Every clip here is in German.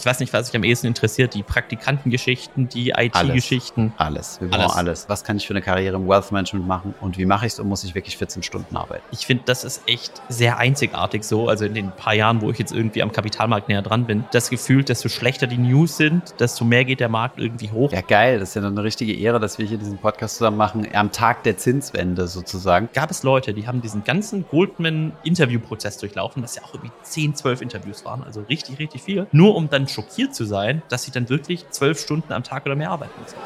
Ich weiß nicht, was sich am ehesten interessiert. Die Praktikantengeschichten, die IT-Geschichten. Alles. alles. Wir brauchen alles. alles. Was kann ich für eine Karriere im Wealth Management machen und wie mache ich es und muss ich wirklich 14 Stunden arbeiten? Ich finde, das ist echt sehr einzigartig so. Also in den paar Jahren, wo ich jetzt irgendwie am Kapitalmarkt näher dran bin, das Gefühl, desto schlechter die News sind, desto mehr geht der Markt irgendwie hoch. Ja, geil. Das ist ja eine richtige Ehre, dass wir hier diesen Podcast zusammen machen. Am Tag der Zinswende sozusagen. Gab es Leute, die haben diesen ganzen Goldman-Interviewprozess durchlaufen, das ja auch irgendwie 10, 12 Interviews waren, also richtig, richtig viel, nur um dann schockiert zu sein, dass sie dann wirklich zwölf Stunden am Tag oder mehr arbeiten müssen.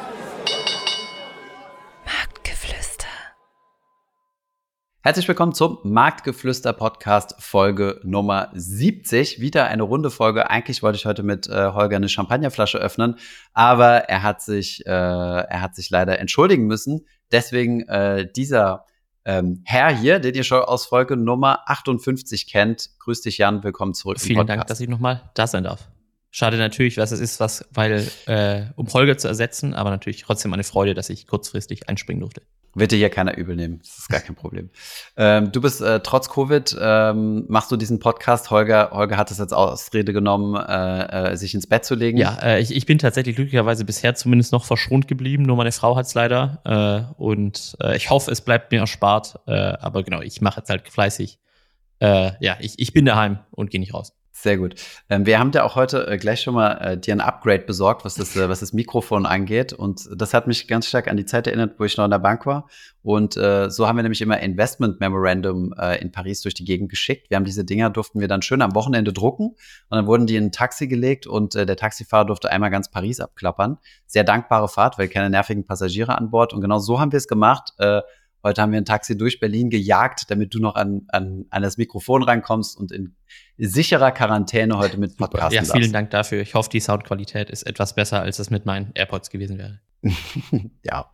Marktgeflüster. Herzlich willkommen zum Marktgeflüster Podcast Folge Nummer 70. Wieder eine runde Folge. Eigentlich wollte ich heute mit äh, Holger eine Champagnerflasche öffnen, aber er hat sich, äh, er hat sich leider entschuldigen müssen. Deswegen äh, dieser ähm, Herr hier, den ihr schon aus Folge Nummer 58 kennt. Grüß dich, Jan. Willkommen zurück. Vielen Dank, dass ich nochmal da sein darf. Schade natürlich, was es ist, was, weil, äh, um Holger zu ersetzen, aber natürlich trotzdem eine Freude, dass ich kurzfristig einspringen durfte. Wird dir hier keiner übel nehmen. Das ist gar kein Problem. ähm, du bist äh, trotz Covid, ähm, machst du diesen Podcast. Holger, Holger hat es jetzt Ausrede genommen, äh, äh, sich ins Bett zu legen. Ja, äh, ich, ich bin tatsächlich glücklicherweise bisher zumindest noch verschont geblieben. Nur meine Frau hat es leider. Äh, und äh, ich hoffe, es bleibt mir erspart. Äh, aber genau, ich mache jetzt halt fleißig. Äh, ja, ich, ich bin daheim und gehe nicht raus. Sehr gut. Ähm, wir haben dir auch heute äh, gleich schon mal äh, dir ein Upgrade besorgt, was das, äh, was das Mikrofon angeht. Und das hat mich ganz stark an die Zeit erinnert, wo ich noch in der Bank war. Und so haben wir nämlich immer Investment Memorandum in Paris durch die Gegend geschickt. Wir haben diese Dinger, durften wir dann schön am Wochenende drucken. Und dann wurden die in ein Taxi gelegt und der Taxifahrer durfte einmal ganz Paris abklappern. Sehr dankbare Fahrt, weil keine nervigen Passagiere an Bord. Und genau so haben wir es gemacht. Heute haben wir ein Taxi durch Berlin gejagt, damit du noch an, an, an das Mikrofon reinkommst und in sicherer Quarantäne heute mit Podcasten Ja, vielen darfst. Dank dafür. Ich hoffe, die Soundqualität ist etwas besser, als es mit meinen AirPods gewesen wäre. ja,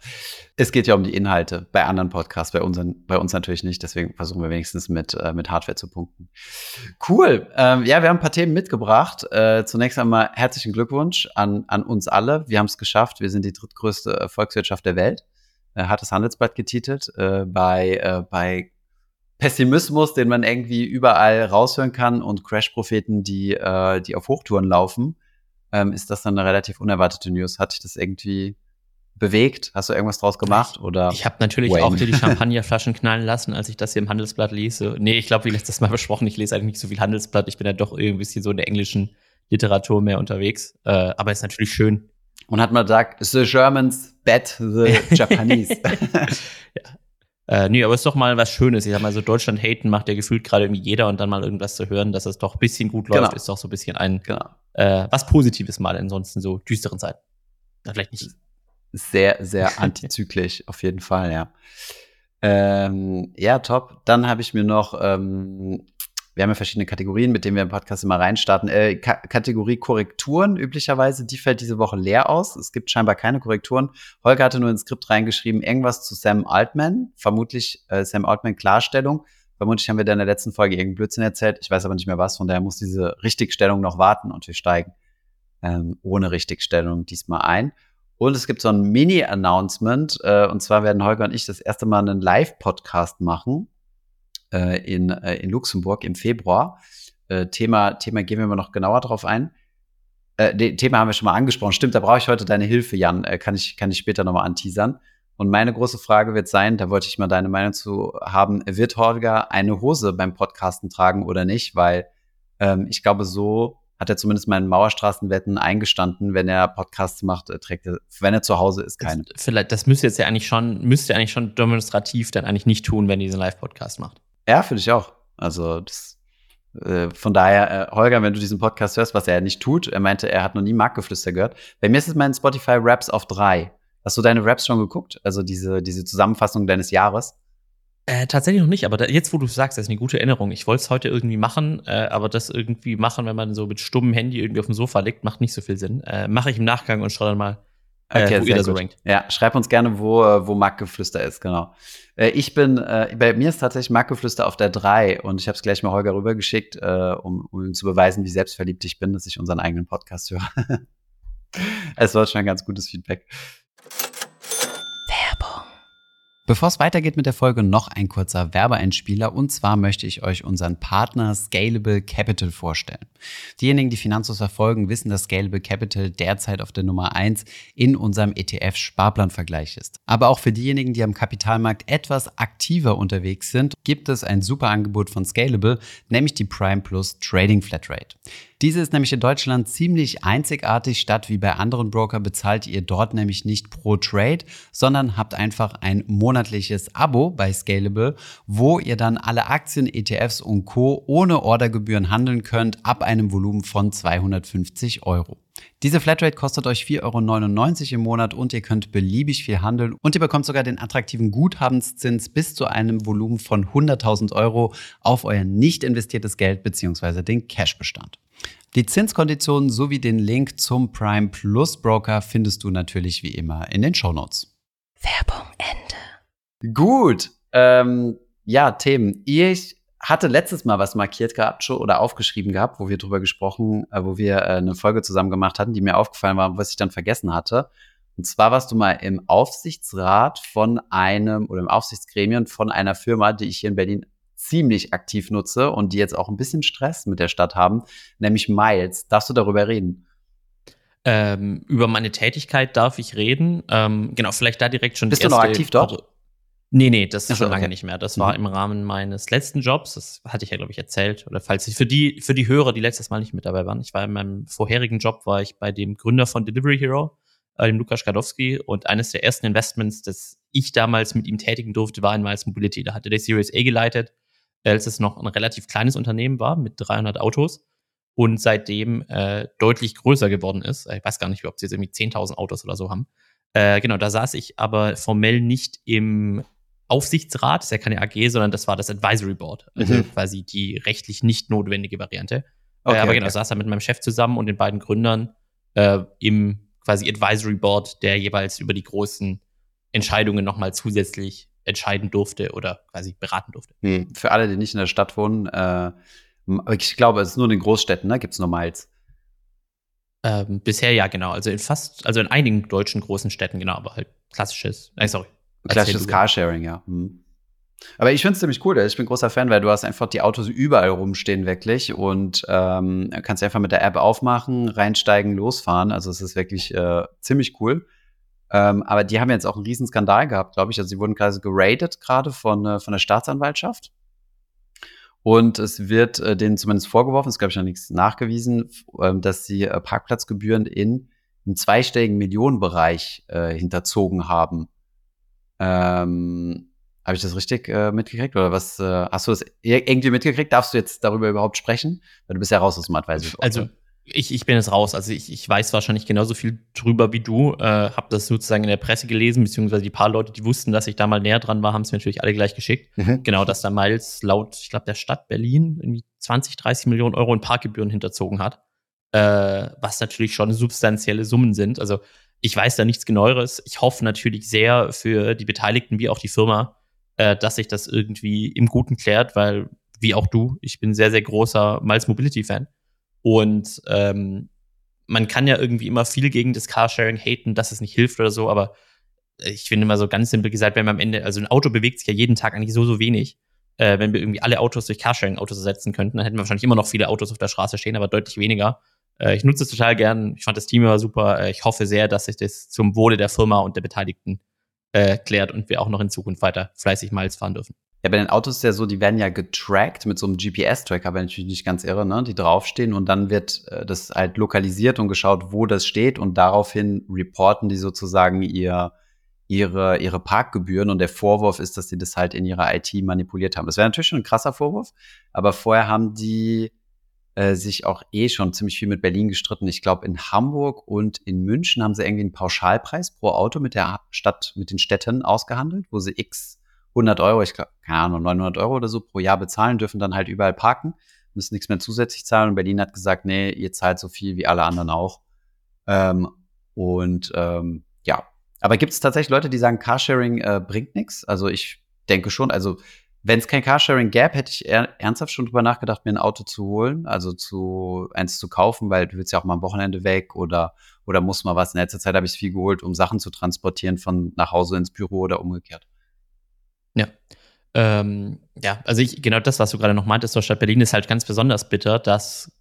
es geht ja um die Inhalte bei anderen Podcasts, bei, unseren, bei uns natürlich nicht. Deswegen versuchen wir wenigstens mit, äh, mit Hardware zu punkten. Cool. Ähm, ja, wir haben ein paar Themen mitgebracht. Äh, zunächst einmal herzlichen Glückwunsch an, an uns alle. Wir haben es geschafft. Wir sind die drittgrößte Volkswirtschaft der Welt äh, hat das Handelsblatt getitelt, äh, bei, äh, bei Pessimismus, den man irgendwie überall raushören kann und Crash-Propheten, die, äh, die auf Hochtouren laufen, ähm, ist das dann eine relativ unerwartete News. Hat dich das irgendwie bewegt? Hast du irgendwas draus gemacht? Ich, oder ich habe natürlich Wayne. auch dir die Champagnerflaschen knallen lassen, als ich das hier im Handelsblatt lese. Nee, ich glaube, wie letztes Mal besprochen, ich lese eigentlich nicht so viel Handelsblatt. Ich bin ja doch irgendwie so in der englischen Literatur mehr unterwegs. Äh, aber ist natürlich schön, und hat mal gesagt, the Germans bet the Japanese. ja. Äh, nee, aber es ist doch mal was Schönes. Ich sag mal, so Deutschland haten macht ja gefühlt gerade irgendwie jeder und dann mal irgendwas zu hören, dass es doch ein bisschen gut läuft, genau. ist doch so ein bisschen ein genau. äh, was Positives mal ansonsten so düsteren Zeiten. Ja, vielleicht nicht. Sehr, sehr antizyklisch, auf jeden Fall, ja. Ähm, ja, top. Dann habe ich mir noch ähm, wir haben ja verschiedene Kategorien, mit denen wir im Podcast immer reinstarten. Äh, Ka Kategorie Korrekturen üblicherweise, die fällt diese Woche leer aus. Es gibt scheinbar keine Korrekturen. Holger hatte nur ins Skript reingeschrieben, irgendwas zu Sam Altman, vermutlich äh, Sam Altman Klarstellung. Vermutlich haben wir da in der letzten Folge irgendeinen Blödsinn erzählt. Ich weiß aber nicht mehr was, von daher muss diese Richtigstellung noch warten und wir steigen ähm, ohne Richtigstellung diesmal ein. Und es gibt so ein Mini-Announcement, äh, und zwar werden Holger und ich das erste Mal einen Live-Podcast machen äh, in, äh, in Luxemburg im Februar. Äh, Thema, Thema gehen wir mal noch genauer drauf ein. Äh, Thema haben wir schon mal angesprochen. Stimmt, da brauche ich heute deine Hilfe, Jan. Äh, kann, ich, kann ich später nochmal anteasern. Und meine große Frage wird sein, da wollte ich mal deine Meinung zu haben, wird Holger eine Hose beim Podcasten tragen oder nicht? Weil ähm, ich glaube, so hat er zumindest meinen Mauerstraßenwetten eingestanden, wenn er Podcasts macht, äh, trägt er, wenn er zu Hause ist, keine. Vielleicht, das müsste jetzt ja eigentlich schon, müsste eigentlich schon demonstrativ dann eigentlich nicht tun, wenn er diesen Live-Podcast macht. Ja, finde ich auch. Also das, äh, von daher, äh, Holger, wenn du diesen Podcast hörst, was er ja nicht tut, er meinte, er hat noch nie Marktgeflüster gehört. Bei mir ist es mein Spotify Raps auf drei. Hast du deine Raps schon geguckt? Also diese, diese Zusammenfassung deines Jahres? Äh, tatsächlich noch nicht, aber da, jetzt, wo du sagst, das ist eine gute Erinnerung. Ich wollte es heute irgendwie machen, äh, aber das irgendwie machen, wenn man so mit stummem Handy irgendwie auf dem Sofa liegt, macht nicht so viel Sinn. Äh, Mache ich im Nachgang und schaue dann mal, äh, okay, wo ihr da so rankt. Ja, schreib uns gerne, wo, äh, wo Marktgeflüster ist, genau. Äh, ich bin, äh, bei mir ist tatsächlich Marktgeflüster auf der 3 und ich habe es gleich mal Holger rübergeschickt, äh, um, um ihm zu beweisen, wie selbstverliebt ich bin, dass ich unseren eigenen Podcast höre. es war schon ein ganz gutes Feedback. Bevor es weitergeht mit der Folge, noch ein kurzer Werbeeinspieler. Und zwar möchte ich euch unseren Partner Scalable Capital vorstellen. Diejenigen, die Finanzos verfolgen, wissen, dass Scalable Capital derzeit auf der Nummer eins in unserem ETF-Sparplanvergleich ist. Aber auch für diejenigen, die am Kapitalmarkt etwas aktiver unterwegs sind, gibt es ein super Angebot von Scalable, nämlich die Prime Plus Trading Flatrate. Diese ist nämlich in Deutschland ziemlich einzigartig. Statt wie bei anderen Broker bezahlt ihr dort nämlich nicht pro Trade, sondern habt einfach ein monatliches Abo bei Scalable, wo ihr dann alle Aktien, ETFs und Co. ohne Ordergebühren handeln könnt ab einem Volumen von 250 Euro. Diese Flatrate kostet euch 4,99 Euro im Monat und ihr könnt beliebig viel handeln und ihr bekommt sogar den attraktiven Guthabenszins bis zu einem Volumen von 100.000 Euro auf euer nicht investiertes Geld bzw. den Cashbestand. Die Zinskonditionen sowie den Link zum Prime Plus Broker findest du natürlich wie immer in den Show Notes. Werbung Ende. Gut. Ähm, ja, Themen. Ich hatte letztes Mal was markiert gehabt oder aufgeschrieben gehabt, wo wir drüber gesprochen, äh, wo wir äh, eine Folge zusammen gemacht hatten, die mir aufgefallen war, was ich dann vergessen hatte. Und zwar warst du mal im Aufsichtsrat von einem oder im Aufsichtsgremium von einer Firma, die ich hier in Berlin ziemlich aktiv nutze und die jetzt auch ein bisschen Stress mit der Stadt haben, nämlich Miles. Darfst du darüber reden? Ähm, über meine Tätigkeit darf ich reden. Ähm, genau, vielleicht da direkt schon. Bist du noch aktiv dort? Nee, nee, das ist schon okay. lange nicht mehr. Das mhm. war im Rahmen meines letzten Jobs. Das hatte ich ja, glaube ich, erzählt. Oder falls ich für die, für die Hörer, die letztes Mal nicht mit dabei waren. Ich war in meinem vorherigen Job, war ich bei dem Gründer von Delivery Hero, äh, dem Lukas Skadowski. Und eines der ersten Investments, das ich damals mit ihm tätigen durfte, war in Miles Mobility. Da hatte der Series A geleitet als es noch ein relativ kleines Unternehmen war mit 300 Autos und seitdem äh, deutlich größer geworden ist. Ich weiß gar nicht, ob sie jetzt irgendwie 10.000 Autos oder so haben. Äh, genau, da saß ich aber formell nicht im Aufsichtsrat, das ist ja keine AG, sondern das war das Advisory Board, also mhm. quasi die rechtlich nicht notwendige Variante. Äh, okay, äh, aber genau, okay. saß da mit meinem Chef zusammen und den beiden Gründern äh, im quasi Advisory Board, der jeweils über die großen Entscheidungen nochmal zusätzlich entscheiden durfte oder quasi beraten durfte. Hm. Für alle, die nicht in der Stadt wohnen, äh, ich glaube, es ist nur in den Großstädten, ne? Gibt es nur Miles? Ähm, bisher ja, genau. Also in fast, also in einigen deutschen großen Städten, genau, aber halt klassisches, äh, sorry. Klassisches Carsharing, ja. Hm. Aber ich finde es ziemlich cool. Ich bin großer Fan, weil du hast einfach die Autos überall rumstehen, wirklich. Und ähm, kannst einfach mit der App aufmachen, reinsteigen, losfahren. Also es ist wirklich äh, ziemlich cool. Ähm, aber die haben jetzt auch einen riesen Skandal gehabt, glaube ich. Also sie wurden quasi geradet gerade von, äh, von der Staatsanwaltschaft. Und es wird äh, denen zumindest vorgeworfen, es glaube ich noch nichts nachgewiesen, äh, dass sie äh, Parkplatzgebühren in einem zweistelligen Millionenbereich äh, hinterzogen haben. Ähm, Habe ich das richtig äh, mitgekriegt? Oder was äh, hast du das irgendwie mitgekriegt? Darfst du jetzt darüber überhaupt sprechen? Weil du bist ja raus aus dem Advisory. Also ich, ich bin jetzt raus. Also ich, ich weiß wahrscheinlich genauso viel drüber wie du. Äh, habe das sozusagen in der Presse gelesen, beziehungsweise die paar Leute, die wussten, dass ich da mal näher dran war, haben es mir natürlich alle gleich geschickt. Mhm. Genau, dass da Miles laut, ich glaube, der Stadt Berlin irgendwie 20, 30 Millionen Euro in Parkgebühren hinterzogen hat. Äh, was natürlich schon substanzielle Summen sind. Also ich weiß da nichts Genaueres. Ich hoffe natürlich sehr für die Beteiligten wie auch die Firma, äh, dass sich das irgendwie im Guten klärt, weil wie auch du, ich bin sehr, sehr großer Miles Mobility Fan. Und ähm, man kann ja irgendwie immer viel gegen das Carsharing haten, dass es nicht hilft oder so, aber ich finde immer so ganz simpel gesagt, wenn man am Ende, also ein Auto bewegt sich ja jeden Tag eigentlich so, so wenig. Äh, wenn wir irgendwie alle Autos durch Carsharing-Autos ersetzen könnten, dann hätten wir wahrscheinlich immer noch viele Autos auf der Straße stehen, aber deutlich weniger. Äh, ich nutze es total gern. Ich fand das Team immer super. Äh, ich hoffe sehr, dass sich das zum Wohle der Firma und der Beteiligten äh, klärt und wir auch noch in Zukunft weiter fleißig Miles fahren dürfen. Ja, bei den Autos ist ja so, die werden ja getrackt mit so einem GPS-Tracker, wenn natürlich nicht ganz irre, ne? Die draufstehen und dann wird äh, das halt lokalisiert und geschaut, wo das steht und daraufhin reporten die sozusagen ihr, ihre, ihre Parkgebühren und der Vorwurf ist, dass die das halt in ihrer IT manipuliert haben. Das wäre natürlich schon ein krasser Vorwurf, aber vorher haben die äh, sich auch eh schon ziemlich viel mit Berlin gestritten. Ich glaube, in Hamburg und in München haben sie irgendwie einen Pauschalpreis pro Auto mit der Stadt, mit den Städten ausgehandelt, wo sie X 100 Euro, ich glaube, keine Ahnung, 900 Euro oder so pro Jahr bezahlen, dürfen dann halt überall parken, müssen nichts mehr zusätzlich zahlen. Und Berlin hat gesagt, nee, ihr zahlt so viel wie alle anderen auch. Ähm, und ähm, ja, aber gibt es tatsächlich Leute, die sagen, Carsharing äh, bringt nichts? Also ich denke schon, also wenn es kein Carsharing gäbe, hätte ich ernsthaft schon drüber nachgedacht, mir ein Auto zu holen, also zu eins zu kaufen, weil du willst ja auch mal am Wochenende weg oder oder muss mal was. In letzter Zeit habe ich viel geholt, um Sachen zu transportieren von nach Hause ins Büro oder umgekehrt. Ja. Ähm, ja, also ich, genau das, was du gerade noch meintest zur Stadt Berlin, ist halt ganz besonders bitter, dass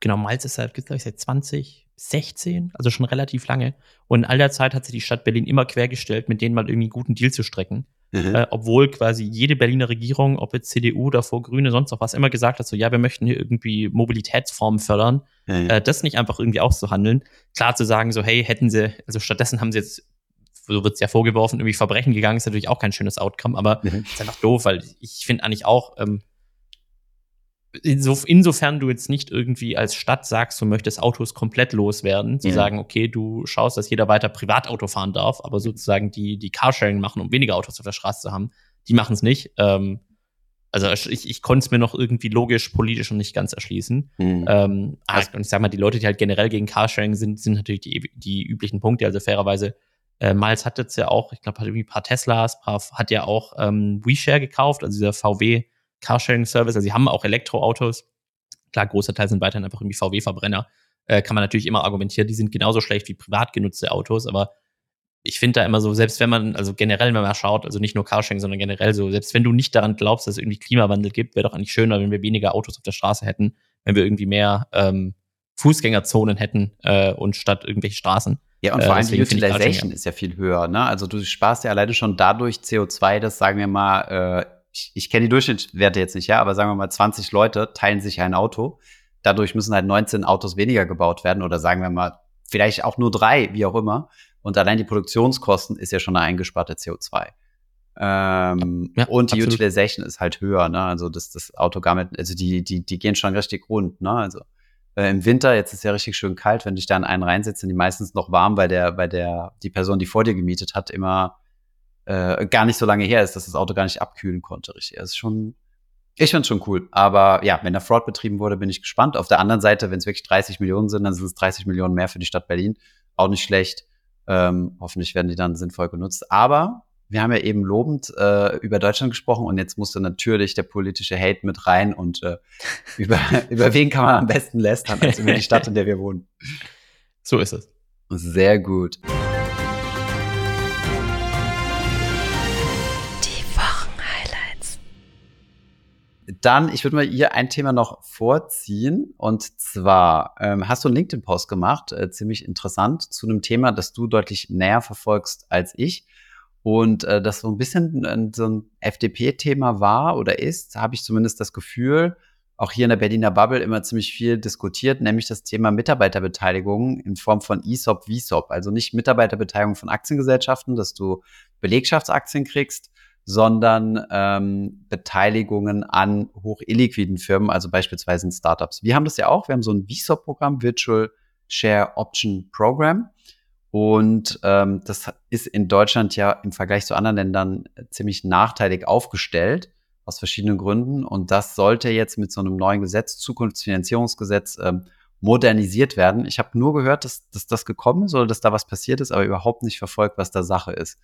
genau Malz ist halt, glaube ich, seit 2016, also schon relativ lange. Und in all der Zeit hat sich die Stadt Berlin immer quergestellt, mit denen mal irgendwie einen guten Deal zu strecken. Mhm. Äh, obwohl quasi jede Berliner Regierung, ob jetzt CDU, davor Grüne, sonst noch was, immer gesagt hat, so ja, wir möchten hier irgendwie Mobilitätsformen fördern. Mhm. Äh, das nicht einfach irgendwie auszuhandeln. Klar zu sagen, so hey, hätten sie, also stattdessen haben sie jetzt so wird es ja vorgeworfen, irgendwie Verbrechen gegangen, ist natürlich auch kein schönes Outcome, aber mhm. ist einfach doof, weil ich finde eigentlich auch, ähm, insof insofern du jetzt nicht irgendwie als Stadt sagst, du möchtest Autos komplett loswerden, zu ja. sagen, okay, du schaust, dass jeder weiter Privatauto fahren darf, aber sozusagen die, die Carsharing machen, um weniger Autos auf der Straße zu haben, die machen es nicht. Ähm, also ich, ich konnte es mir noch irgendwie logisch, politisch und nicht ganz erschließen. Mhm. Ähm, also, und ich sag mal, die Leute, die halt generell gegen Carsharing sind, sind natürlich die, die üblichen Punkte. Also fairerweise, äh, Miles hat jetzt ja auch, ich glaube, hat irgendwie ein paar Teslas, paar, hat ja auch ähm, WeShare gekauft, also dieser VW Carsharing-Service. Also sie haben auch Elektroautos. Klar, großer Teil sind weiterhin einfach irgendwie VW-Verbrenner. Äh, kann man natürlich immer argumentieren, die sind genauso schlecht wie privat genutzte Autos, aber ich finde da immer so, selbst wenn man, also generell, wenn man schaut, also nicht nur Carsharing, sondern generell so, selbst wenn du nicht daran glaubst, dass es irgendwie Klimawandel gibt, wäre doch eigentlich schöner, wenn wir weniger Autos auf der Straße hätten, wenn wir irgendwie mehr ähm, Fußgängerzonen hätten äh, und statt irgendwelche Straßen. Ja, und äh, vor allem die Utilization ist ja viel höher, ne? Also du sparst ja alleine schon dadurch CO2, das sagen wir mal, äh, ich, ich kenne die Durchschnittswerte jetzt nicht, ja, aber sagen wir mal, 20 Leute teilen sich ein Auto. Dadurch müssen halt 19 Autos weniger gebaut werden oder sagen wir mal, vielleicht auch nur drei, wie auch immer. Und allein die Produktionskosten ist ja schon eine eingesparte CO2. Ähm, ja, und die absolut. Utilization ist halt höher, ne? Also das, das Auto gar mit, also die, die, die gehen schon richtig rund, ne? Also äh, im Winter, jetzt ist ja richtig schön kalt, wenn dich da in einen reinsetzt, sind die meistens noch warm, weil der, weil der, die Person, die vor dir gemietet hat, immer äh, gar nicht so lange her ist, dass das Auto gar nicht abkühlen konnte. Richtig. Das ist schon, ich finde es schon cool. Aber ja, wenn da Fraud betrieben wurde, bin ich gespannt. Auf der anderen Seite, wenn es wirklich 30 Millionen sind, dann sind es 30 Millionen mehr für die Stadt Berlin. Auch nicht schlecht. Ähm, hoffentlich werden die dann sinnvoll genutzt. Aber wir haben ja eben lobend äh, über Deutschland gesprochen und jetzt musste natürlich der politische Hate mit rein und äh, über, über wen kann man am besten lästern als über die Stadt, in der wir wohnen. So ist es. Sehr gut. Dann, ich würde mal hier ein Thema noch vorziehen. Und zwar ähm, hast du einen LinkedIn-Post gemacht, äh, ziemlich interessant, zu einem Thema, das du deutlich näher verfolgst als ich. Und äh, das so ein bisschen äh, so ein FDP-Thema war oder ist, habe ich zumindest das Gefühl, auch hier in der Berliner Bubble immer ziemlich viel diskutiert, nämlich das Thema Mitarbeiterbeteiligung in Form von ESOP, VSOP. Also nicht Mitarbeiterbeteiligung von Aktiengesellschaften, dass du Belegschaftsaktien kriegst, sondern ähm, Beteiligungen an hochilliquiden Firmen, also beispielsweise in Startups. Wir haben das ja auch. Wir haben so ein VSOP-Programm, Virtual Share Option Program. Und ähm, das ist in Deutschland ja im Vergleich zu anderen Ländern ziemlich nachteilig aufgestellt, aus verschiedenen Gründen. Und das sollte jetzt mit so einem neuen Gesetz, Zukunftsfinanzierungsgesetz, ähm, modernisiert werden. Ich habe nur gehört, dass, dass das gekommen ist oder dass da was passiert ist, aber überhaupt nicht verfolgt, was da Sache ist.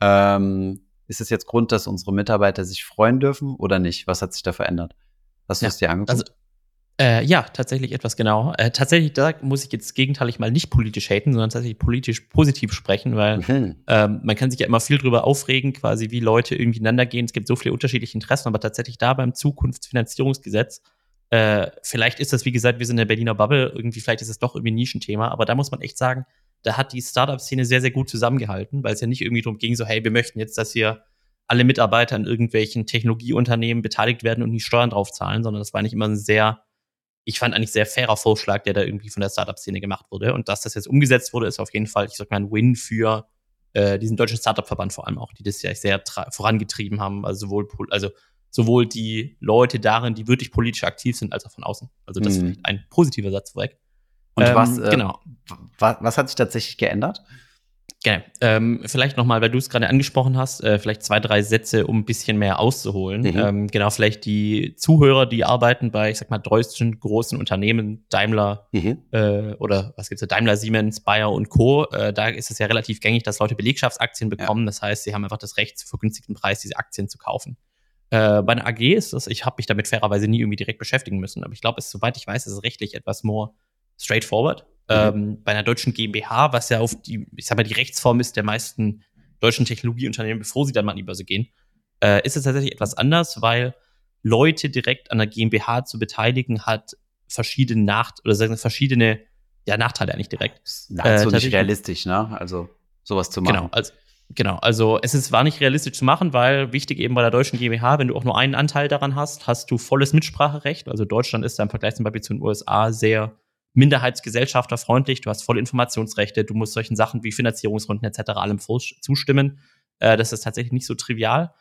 Ähm, ist es jetzt Grund, dass unsere Mitarbeiter sich freuen dürfen oder nicht? Was hat sich da verändert? Hast du ja, es dir angeguckt? Also, äh, ja, tatsächlich etwas genauer. Äh, tatsächlich, da muss ich jetzt gegenteilig mal nicht politisch haten, sondern tatsächlich politisch positiv sprechen, weil mhm. ähm, man kann sich ja immer viel drüber aufregen, quasi wie Leute irgendwie ineinander gehen. Es gibt so viele unterschiedliche Interessen, aber tatsächlich da beim Zukunftsfinanzierungsgesetz, äh, vielleicht ist das, wie gesagt, wir sind in der Berliner Bubble, irgendwie, vielleicht ist es doch irgendwie ein Nischenthema, aber da muss man echt sagen, da hat die Startup-Szene sehr, sehr gut zusammengehalten, weil es ja nicht irgendwie darum ging, so, hey, wir möchten jetzt, dass hier alle Mitarbeiter in irgendwelchen Technologieunternehmen beteiligt werden und die Steuern drauf zahlen, sondern das war nicht immer ein sehr, ich fand eigentlich sehr fairer Vorschlag, der da irgendwie von der Startup-Szene gemacht wurde. Und dass das jetzt umgesetzt wurde, ist auf jeden Fall, ich sag mal, ein Win für äh, diesen deutschen Startup-Verband vor allem auch, die das ja sehr vorangetrieben haben, also sowohl, also sowohl die Leute darin, die wirklich politisch aktiv sind, als auch von außen. Also das mhm. ist ein positiver Satz vorweg. Und ähm, was, äh, genau. was, was hat sich tatsächlich geändert? Genau. Ähm, vielleicht nochmal, weil du es gerade angesprochen hast, äh, vielleicht zwei, drei Sätze, um ein bisschen mehr auszuholen. Mhm. Ähm, genau, vielleicht die Zuhörer, die arbeiten bei, ich sag mal, deutschen großen Unternehmen, Daimler mhm. äh, oder was gibt's da, Daimler, Siemens, Bayer und Co. Äh, da ist es ja relativ gängig, dass Leute Belegschaftsaktien bekommen. Ja. Das heißt, sie haben einfach das Recht, zu vergünstigten Preis diese Aktien zu kaufen. Äh, bei einer AG ist das, ich habe mich damit fairerweise nie irgendwie direkt beschäftigen müssen, aber ich glaube, soweit ich weiß, ist es rechtlich etwas more straightforward. Mhm. Ähm, bei einer deutschen GmbH, was ja auf die, ich sag mal, die Rechtsform ist der meisten deutschen Technologieunternehmen, bevor sie dann mal an die Börse gehen, äh, ist es tatsächlich etwas anders, weil Leute direkt an der GmbH zu beteiligen hat verschiedene Nacht oder sagen verschiedene ja Nachteile eigentlich direkt. Nahezu äh, nicht realistisch, ne? Also sowas zu machen. Genau, also Genau, also es ist, war nicht realistisch zu machen, weil wichtig eben bei der deutschen GmbH, wenn du auch nur einen Anteil daran hast, hast du volles Mitspracherecht. Also Deutschland ist da im Vergleich zum Beispiel zu den USA sehr minderheitsgesellschafterfreundlich. Du hast volle Informationsrechte, du musst solchen Sachen wie Finanzierungsrunden etc. allem zustimmen. Äh, das ist tatsächlich nicht so trivial.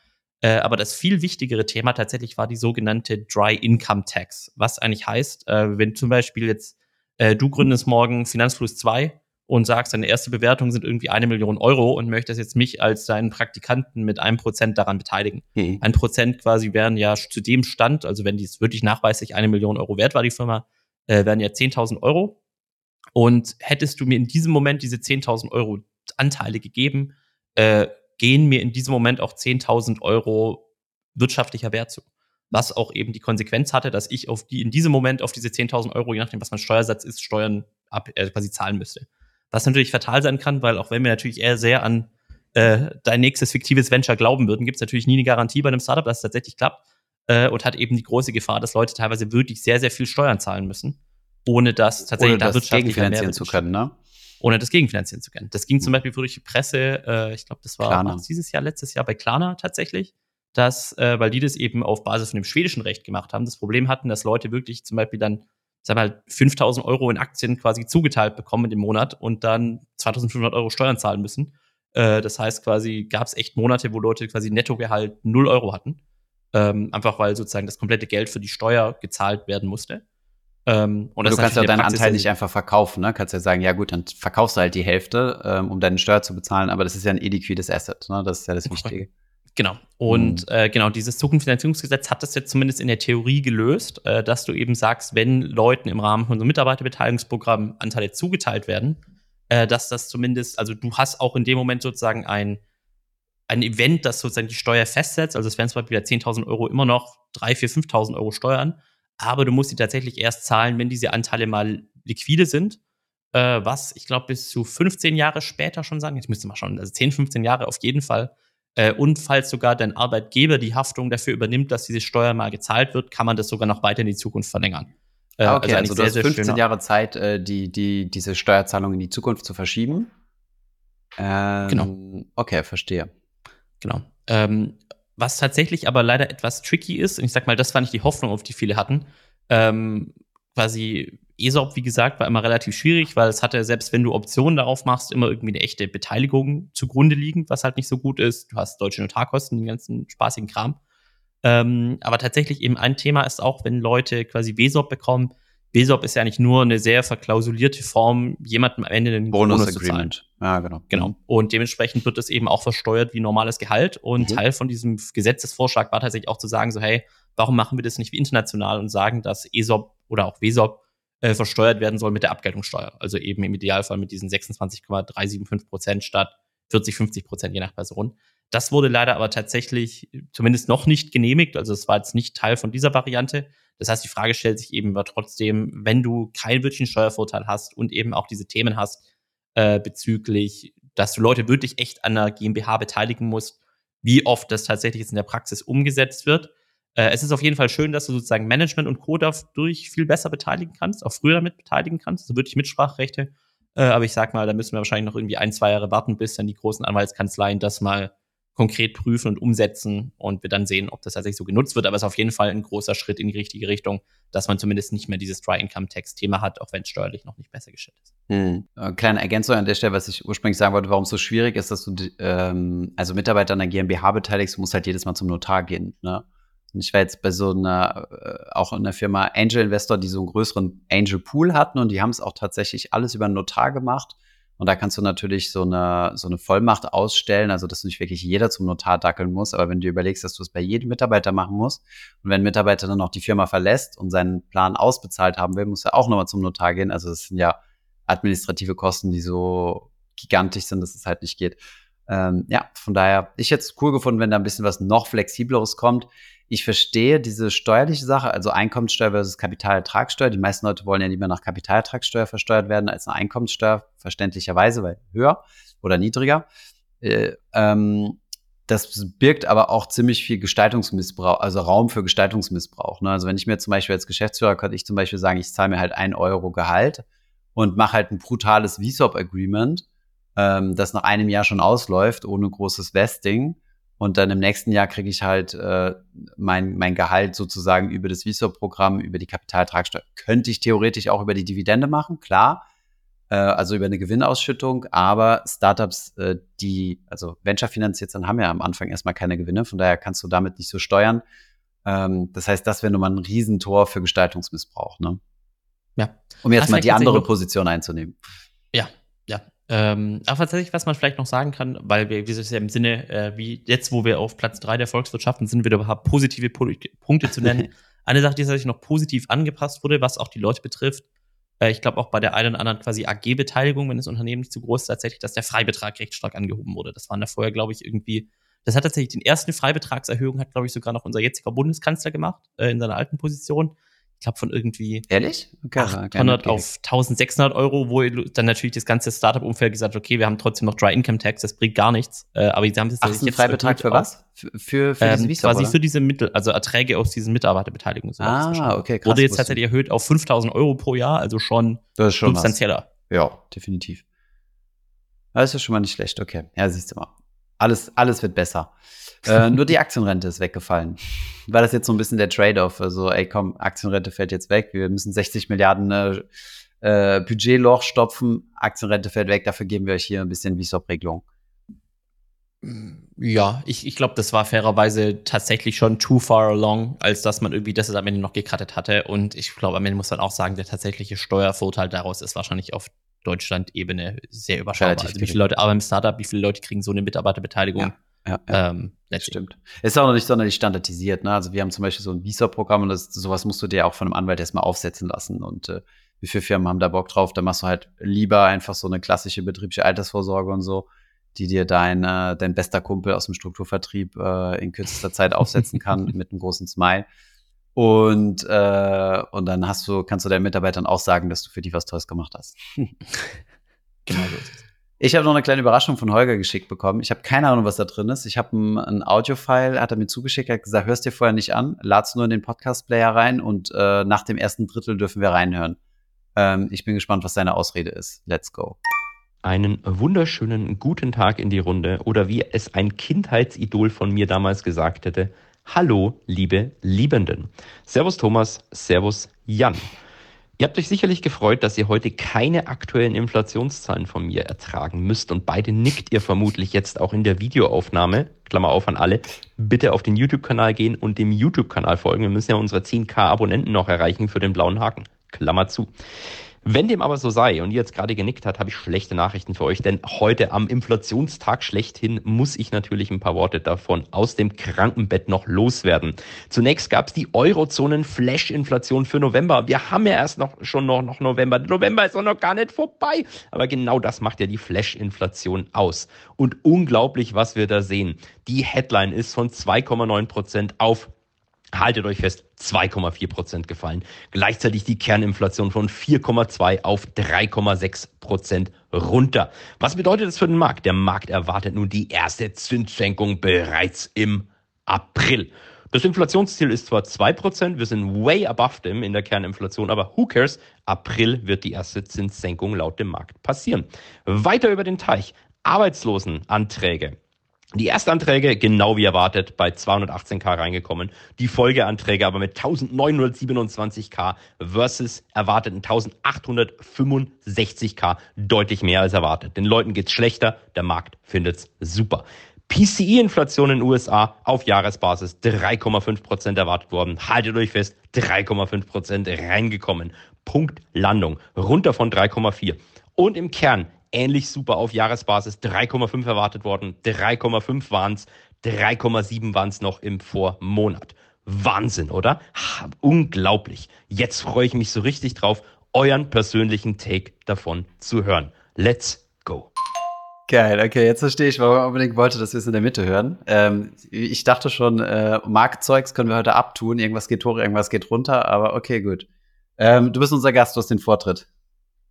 Äh, aber das viel wichtigere Thema tatsächlich war die sogenannte Dry Income Tax. Was eigentlich heißt, äh, wenn zum Beispiel jetzt äh, du gründest morgen Finanzfluss 2 und sagst, deine erste Bewertung sind irgendwie eine Million Euro und möchtest jetzt mich als deinen Praktikanten mit einem Prozent daran beteiligen. Mhm. Ein Prozent quasi wären ja zu dem Stand, also wenn dies wirklich nachweislich eine Million Euro wert war, die Firma, äh, wären ja 10.000 Euro. Und hättest du mir in diesem Moment diese 10.000 Euro Anteile gegeben, äh, gehen mir in diesem Moment auch 10.000 Euro wirtschaftlicher Wert zu. Was auch eben die Konsequenz hatte, dass ich auf die, in diesem Moment auf diese 10.000 Euro, je nachdem, was mein Steuersatz ist, Steuern ab, äh, quasi zahlen müsste. Was natürlich fatal sein kann, weil auch wenn wir natürlich eher sehr an äh, dein nächstes fiktives Venture glauben würden, gibt es natürlich nie eine Garantie bei einem Startup, dass es tatsächlich klappt. Äh, und hat eben die große Gefahr, dass Leute teilweise wirklich sehr, sehr viel Steuern zahlen müssen, ohne das tatsächlich ohne da das gegenfinanzieren zu können, ne? Ohne das gegenfinanzieren zu können. Das ging zum hm. Beispiel durch die Presse, äh, ich glaube, das war dieses Jahr, letztes Jahr bei Klarna tatsächlich, dass, äh, weil die das eben auf Basis von dem schwedischen Recht gemacht haben, das Problem hatten, dass Leute wirklich zum Beispiel dann sag mal, 5000 Euro in Aktien quasi zugeteilt bekommen im Monat und dann 2500 Euro Steuern zahlen müssen. Äh, das heißt quasi, gab es echt Monate, wo Leute quasi Nettogehalt 0 Euro hatten. Ähm, einfach weil sozusagen das komplette Geld für die Steuer gezahlt werden musste. Ähm, und, und du kannst ja deinen Praxis Anteil nicht einfach verkaufen, ne? Kannst ja sagen, ja gut, dann verkaufst du halt die Hälfte, ähm, um deine Steuer zu bezahlen, aber das ist ja ein illiquides Asset, ne? Das ist ja das Wichtige. Genau. Und mhm. äh, genau, dieses Zukunftsfinanzierungsgesetz hat das jetzt zumindest in der Theorie gelöst, äh, dass du eben sagst, wenn Leuten im Rahmen von so einem Mitarbeiterbeteiligungsprogramm Anteile zugeteilt werden, äh, dass das zumindest, also du hast auch in dem Moment sozusagen ein, ein Event, das sozusagen die Steuer festsetzt. Also es wären zum Beispiel 10.000 Euro immer noch 3.000, 4.000, 5.000 Euro Steuern, aber du musst sie tatsächlich erst zahlen, wenn diese Anteile mal liquide sind. Äh, was ich glaube bis zu 15 Jahre später schon sagen. Jetzt müsste mal schauen, also 10, 15 Jahre auf jeden Fall äh, und falls sogar dein Arbeitgeber die Haftung dafür übernimmt, dass diese Steuer mal gezahlt wird, kann man das sogar noch weiter in die Zukunft verlängern. Äh, ah, okay, also, also du hast 15 schöner. Jahre Zeit, äh, die, die, diese Steuerzahlung in die Zukunft zu verschieben. Ähm, genau. Okay, verstehe. Genau. Ähm, was tatsächlich aber leider etwas tricky ist, und ich sag mal, das war nicht die Hoffnung, auf die viele hatten, ähm, quasi ESOP, wie gesagt, war immer relativ schwierig, weil es hatte, selbst wenn du Optionen darauf machst, immer irgendwie eine echte Beteiligung zugrunde liegen, was halt nicht so gut ist. Du hast deutsche Notarkosten, den ganzen spaßigen Kram. Ähm, aber tatsächlich eben ein Thema ist auch, wenn Leute quasi WESOP bekommen. WESOP ist ja nicht nur eine sehr verklausulierte Form, jemandem am Ende den Bonus, Bonus Agreement. Ja, genau. Genau. Und dementsprechend wird es eben auch versteuert wie normales Gehalt. Und mhm. Teil von diesem Gesetzesvorschlag war tatsächlich auch zu sagen, so, hey, warum machen wir das nicht wie international und sagen, dass ESOP oder auch WESOP äh, versteuert werden soll mit der Abgeltungssteuer. Also eben im Idealfall mit diesen 26,375 Prozent statt 40, 50 Prozent je nach Person. Das wurde leider aber tatsächlich zumindest noch nicht genehmigt. Also es war jetzt nicht Teil von dieser Variante. Das heißt, die Frage stellt sich eben aber trotzdem, wenn du keinen wirklichen Steuervorteil hast und eben auch diese Themen hast äh, bezüglich, dass du Leute wirklich echt an der GmbH beteiligen musst, wie oft das tatsächlich jetzt in der Praxis umgesetzt wird. Äh, es ist auf jeden Fall schön, dass du sozusagen Management und Co. dadurch viel besser beteiligen kannst, auch früher damit beteiligen kannst, also wirklich Mitspracherechte. Äh, aber ich sag mal, da müssen wir wahrscheinlich noch irgendwie ein, zwei Jahre warten, bis dann die großen Anwaltskanzleien das mal konkret prüfen und umsetzen und wir dann sehen, ob das tatsächlich so genutzt wird. Aber es ist auf jeden Fall ein großer Schritt in die richtige Richtung, dass man zumindest nicht mehr dieses Dry-Income-Tax-Thema hat, auch wenn es steuerlich noch nicht besser gestellt ist. Hm. Äh, kleine Ergänzung an der Stelle, was ich ursprünglich sagen wollte, warum es so schwierig ist, dass du ähm, also Mitarbeiter an der GmbH beteiligst, du musst halt jedes Mal zum Notar gehen. Ne? Und ich war jetzt bei so einer, äh, auch in der Firma Angel Investor, die so einen größeren Angel Pool hatten und die haben es auch tatsächlich alles über einen Notar gemacht. Und da kannst du natürlich so eine, so eine Vollmacht ausstellen, also dass nicht wirklich jeder zum Notar dackeln muss. Aber wenn du überlegst, dass du es bei jedem Mitarbeiter machen musst und wenn ein Mitarbeiter dann auch die Firma verlässt und seinen Plan ausbezahlt haben will, muss er auch nochmal zum Notar gehen. Also das sind ja administrative Kosten, die so gigantisch sind, dass es halt nicht geht. Ähm, ja, von daher, ich hätte es cool gefunden, wenn da ein bisschen was noch flexibleres kommt ich verstehe diese steuerliche Sache, also Einkommenssteuer versus Kapitalertragssteuer. Die meisten Leute wollen ja lieber nach Kapitalertragssteuer versteuert werden als eine Einkommenssteuer, verständlicherweise, weil höher oder niedriger. Äh, ähm, das birgt aber auch ziemlich viel Gestaltungsmissbrauch, also Raum für Gestaltungsmissbrauch. Ne? Also wenn ich mir zum Beispiel als Geschäftsführer könnte ich zum Beispiel sagen, ich zahle mir halt ein Euro Gehalt und mache halt ein brutales VSOP-Agreement, ähm, das nach einem Jahr schon ausläuft, ohne großes Vesting. Und dann im nächsten Jahr kriege ich halt äh, mein, mein Gehalt sozusagen über das VSOP-Programm, über die Kapitaltragsteuer. Könnte ich theoretisch auch über die Dividende machen, klar äh, also über eine Gewinnausschüttung, aber Startups, äh, die also Venture finanziert sind, haben ja am Anfang erstmal keine Gewinne, von daher kannst du damit nicht so steuern. Ähm, das heißt, das wäre nun mal ein Riesentor für Gestaltungsmissbrauch, ne? Ja. Um jetzt mal die andere Position einzunehmen. Ähm, aber tatsächlich, was man vielleicht noch sagen kann, weil wir, wie ja im Sinne, äh, wie jetzt, wo wir auf Platz drei der Volkswirtschaften sind, wieder paar positive Punkte zu nennen. Eine Sache, die tatsächlich noch positiv angepasst wurde, was auch die Leute betrifft, äh, ich glaube auch bei der einen oder anderen quasi AG-Beteiligung, wenn das Unternehmen nicht zu groß ist, tatsächlich, dass der Freibetrag recht stark angehoben wurde. Das waren da vorher, glaube ich, irgendwie, das hat tatsächlich den ersten Freibetragserhöhung, hat, glaube ich, sogar noch unser jetziger Bundeskanzler gemacht, äh, in seiner alten Position ich glaube, von irgendwie Ehrlich? Okay, 800 auf 1600 Euro, wo dann natürlich das ganze Startup-Umfeld gesagt hat, okay, wir haben trotzdem noch Dry Income Tax, das bringt gar nichts. Äh, aber sie haben es jetzt Freibetrag für was? Für, für, für ähm, Visa, quasi oder? für diese Mittel, also Erträge aus diesen Mitarbeiterbeteiligungen. Ah, okay, krass. Wurde jetzt tatsächlich erhöht auf 5000 Euro pro Jahr, also schon, das ist schon substanzieller. Was. Ja, definitiv. Das ist schon mal nicht schlecht, okay. Ja, siehst du mal. Alles, alles wird besser. Äh, nur die Aktienrente ist weggefallen. War das jetzt so ein bisschen der Trade-off? Also, ey, komm, Aktienrente fällt jetzt weg. Wir müssen 60 Milliarden äh, äh, Budgetloch stopfen. Aktienrente fällt weg. Dafür geben wir euch hier ein bisschen VSOP-Regelung. Ja, ich, ich glaube, das war fairerweise tatsächlich schon too far along, als dass man irgendwie das am Ende noch gekrattet hatte. Und ich glaube, am Ende muss man auch sagen, der tatsächliche Steuervorteil daraus ist wahrscheinlich auf Deutschland-Ebene sehr überschaubar. also wie viele Leute arbeiten im Startup, wie viele Leute kriegen so eine Mitarbeiterbeteiligung? Ja. Ja, ja. Ähm, stimmt. Ist auch noch nicht sonderlich standardisiert. Ne? Also wir haben zum Beispiel so ein Visa-Programm und das, sowas musst du dir auch von einem Anwalt erstmal aufsetzen lassen. Und äh, wie viele Firmen haben da Bock drauf? Da machst du halt lieber einfach so eine klassische betriebliche Altersvorsorge und so, die dir dein, äh, dein bester Kumpel aus dem Strukturvertrieb äh, in kürzester Zeit aufsetzen kann mit einem großen Smile. Und, äh, und dann hast du, kannst du deinen Mitarbeitern auch sagen, dass du für die was Tolles gemacht hast. genau so ist es. Ich habe noch eine kleine Überraschung von Holger geschickt bekommen. Ich habe keine Ahnung, was da drin ist. Ich habe ein, ein Audio-File, hat er mir zugeschickt, hat gesagt, hörst dir vorher nicht an, lad's nur in den Podcast-Player rein und äh, nach dem ersten Drittel dürfen wir reinhören. Ähm, ich bin gespannt, was seine Ausrede ist. Let's go. Einen wunderschönen guten Tag in die Runde oder wie es ein Kindheitsidol von mir damals gesagt hätte, Hallo, liebe Liebenden. Servus Thomas, Servus Jan. Ihr habt euch sicherlich gefreut, dass ihr heute keine aktuellen Inflationszahlen von mir ertragen müsst und beide nickt ihr vermutlich jetzt auch in der Videoaufnahme, Klammer auf an alle, bitte auf den YouTube-Kanal gehen und dem YouTube-Kanal folgen. Wir müssen ja unsere 10k Abonnenten noch erreichen für den blauen Haken. Klammer zu. Wenn dem aber so sei und ihr jetzt gerade genickt habt, habe ich schlechte Nachrichten für euch, denn heute am Inflationstag schlechthin muss ich natürlich ein paar Worte davon aus dem Krankenbett noch loswerden. Zunächst gab es die Eurozonen-Flash-Inflation für November. Wir haben ja erst noch schon noch, noch November. November ist auch noch gar nicht vorbei. Aber genau das macht ja die Flash-Inflation aus. Und unglaublich, was wir da sehen. Die Headline ist von 2,9 Prozent auf haltet euch fest, 2,4 Prozent gefallen. Gleichzeitig die Kerninflation von 4,2 auf 3,6 Prozent runter. Was bedeutet das für den Markt? Der Markt erwartet nun die erste Zinssenkung bereits im April. Das Inflationsziel ist zwar 2%, wir sind way above them in der Kerninflation, aber who cares? April wird die erste Zinssenkung laut dem Markt passieren. Weiter über den Teich. Arbeitslosenanträge. Die Erstanträge, genau wie erwartet, bei 218k reingekommen. Die Folgeanträge aber mit 1927k versus erwarteten 1865k deutlich mehr als erwartet. Den Leuten geht's schlechter, der Markt findet's super. PCE-Inflation in den USA auf Jahresbasis 3,5% erwartet worden. Haltet euch fest, 3,5% reingekommen. Punkt Landung. Runter von 3,4. Und im Kern ähnlich super auf Jahresbasis. 3,5 erwartet worden, 3,5 waren es, 3,7 waren es noch im Vormonat. Wahnsinn, oder? Ha, unglaublich. Jetzt freue ich mich so richtig drauf, euren persönlichen Take davon zu hören. Let's go. Geil, okay, jetzt verstehe ich, warum er unbedingt wollte, dass wir es in der Mitte hören. Ähm, ich dachte schon, äh, Marktzeugs können wir heute abtun, irgendwas geht hoch, irgendwas geht runter, aber okay, gut. Ähm, du bist unser Gast, du hast den Vortritt.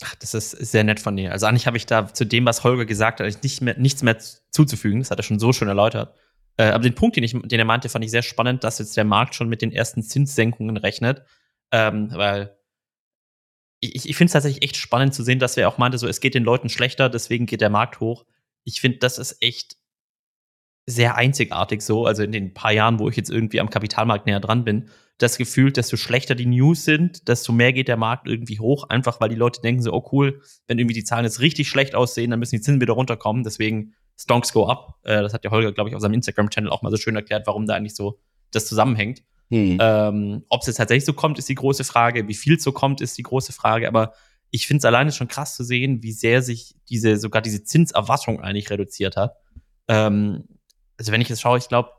Ach, das ist sehr nett von dir. Also eigentlich habe ich da zu dem, was Holger gesagt hat, nicht mehr, nichts mehr zuzufügen. Das hat er schon so schön erläutert. Äh, aber den Punkt, den, ich, den er meinte, fand ich sehr spannend, dass jetzt der Markt schon mit den ersten Zinssenkungen rechnet. Ähm, weil ich, ich finde es tatsächlich echt spannend zu sehen, dass er auch meinte, so es geht den Leuten schlechter, deswegen geht der Markt hoch. Ich finde, das ist echt sehr einzigartig so. Also in den paar Jahren, wo ich jetzt irgendwie am Kapitalmarkt näher dran bin, das Gefühl, desto schlechter die News sind, desto mehr geht der Markt irgendwie hoch, einfach weil die Leute denken so, oh cool, wenn irgendwie die Zahlen jetzt richtig schlecht aussehen, dann müssen die Zinsen wieder runterkommen. Deswegen Stonks go up. Äh, das hat der Holger, glaube ich, auf seinem Instagram-Channel auch mal so schön erklärt, warum da eigentlich so das zusammenhängt. Hm. Ähm, Ob es jetzt tatsächlich so kommt, ist die große Frage. Wie viel so kommt, ist die große Frage. Aber ich finde es alleine schon krass zu sehen, wie sehr sich diese, sogar diese Zinserwartung eigentlich reduziert hat. Ähm, also wenn ich jetzt schaue, ich glaube,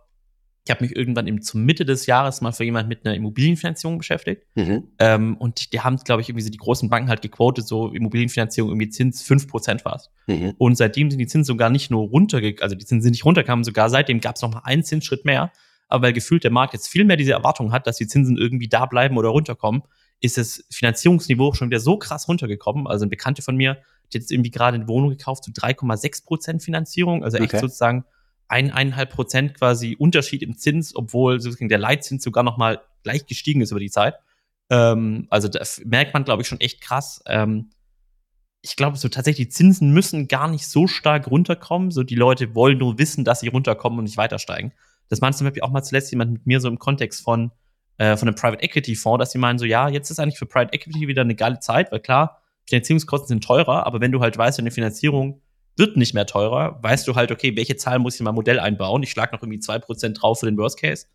ich habe mich irgendwann im, zur Mitte des Jahres mal für jemand mit einer Immobilienfinanzierung beschäftigt. Mhm. Ähm, und die haben, glaube ich, irgendwie so die großen Banken halt gequotet, so Immobilienfinanzierung irgendwie Zins 5% war mhm. Und seitdem sind die Zinsen sogar nicht nur runtergegangen, also die Zinsen sind nicht runtergekommen, sogar seitdem gab es noch mal einen Zinsschritt mehr aber weil gefühlt der Markt jetzt viel mehr diese Erwartung hat, dass die Zinsen irgendwie da bleiben oder runterkommen, ist das Finanzierungsniveau schon wieder so krass runtergekommen. Also ein Bekannte von mir, die hat jetzt irgendwie gerade eine Wohnung gekauft zu 3,6 Prozent Finanzierung, also echt okay. sozusagen eineinhalb Prozent quasi Unterschied im Zins, obwohl sozusagen der Leitzins sogar noch mal gleich gestiegen ist über die Zeit. Ähm, also da merkt man, glaube ich, schon echt krass. Ähm, ich glaube, so tatsächlich, Zinsen müssen gar nicht so stark runterkommen. So die Leute wollen nur wissen, dass sie runterkommen und nicht weiter steigen. Das meinte zum Beispiel auch mal zuletzt jemand mit mir so im Kontext von, äh, von einem Private Equity Fonds, dass sie meinen so, ja, jetzt ist eigentlich für Private Equity wieder eine geile Zeit, weil klar, Finanzierungskosten sind teurer, aber wenn du halt weißt, deine Finanzierung wird nicht mehr teurer, weißt du halt, okay, welche Zahlen muss ich in mein Modell einbauen? Ich schlage noch irgendwie 2% drauf für den Worst Case.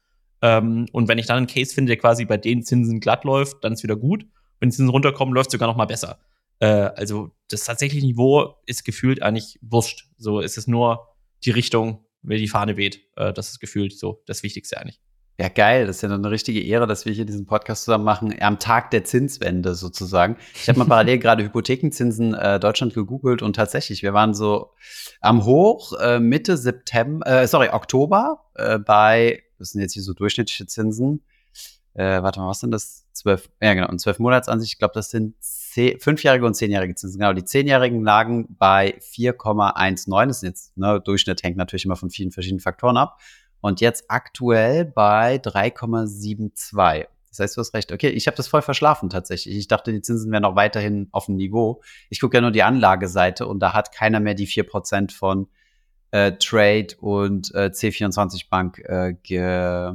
Ähm, und wenn ich dann einen Case finde, der quasi bei den Zinsen glatt läuft, dann ist wieder gut. Wenn die Zinsen runterkommen, läuft es sogar noch mal besser. Äh, also das tatsächliche Niveau ist gefühlt eigentlich wurscht. So ist es nur die Richtung, wie die Fahne weht. Äh, das ist gefühlt so das Wichtigste eigentlich. Ja, geil. Das ist ja eine richtige Ehre, dass wir hier diesen Podcast zusammen machen, am Tag der Zinswende sozusagen. Ich habe mal parallel gerade Hypothekenzinsen äh, Deutschland gegoogelt und tatsächlich, wir waren so am Hoch äh, Mitte September, äh, sorry, Oktober äh, bei, das sind jetzt hier so durchschnittliche Zinsen. Äh, warte mal, was sind das? Zwölf, ja genau, und zwölf Monatsansicht. Ich glaube, das sind zehn, fünfjährige und zehnjährige Zinsen. Genau, die zehnjährigen lagen bei 4,19. Das ist jetzt, ne, Durchschnitt hängt natürlich immer von vielen verschiedenen Faktoren ab. Und jetzt aktuell bei 3,72. Das heißt, du hast recht. Okay, ich habe das voll verschlafen tatsächlich. Ich dachte, die Zinsen wären noch weiterhin auf dem Niveau. Ich gucke ja nur die Anlageseite und da hat keiner mehr die 4% von äh, Trade und äh, C24 Bank äh, ge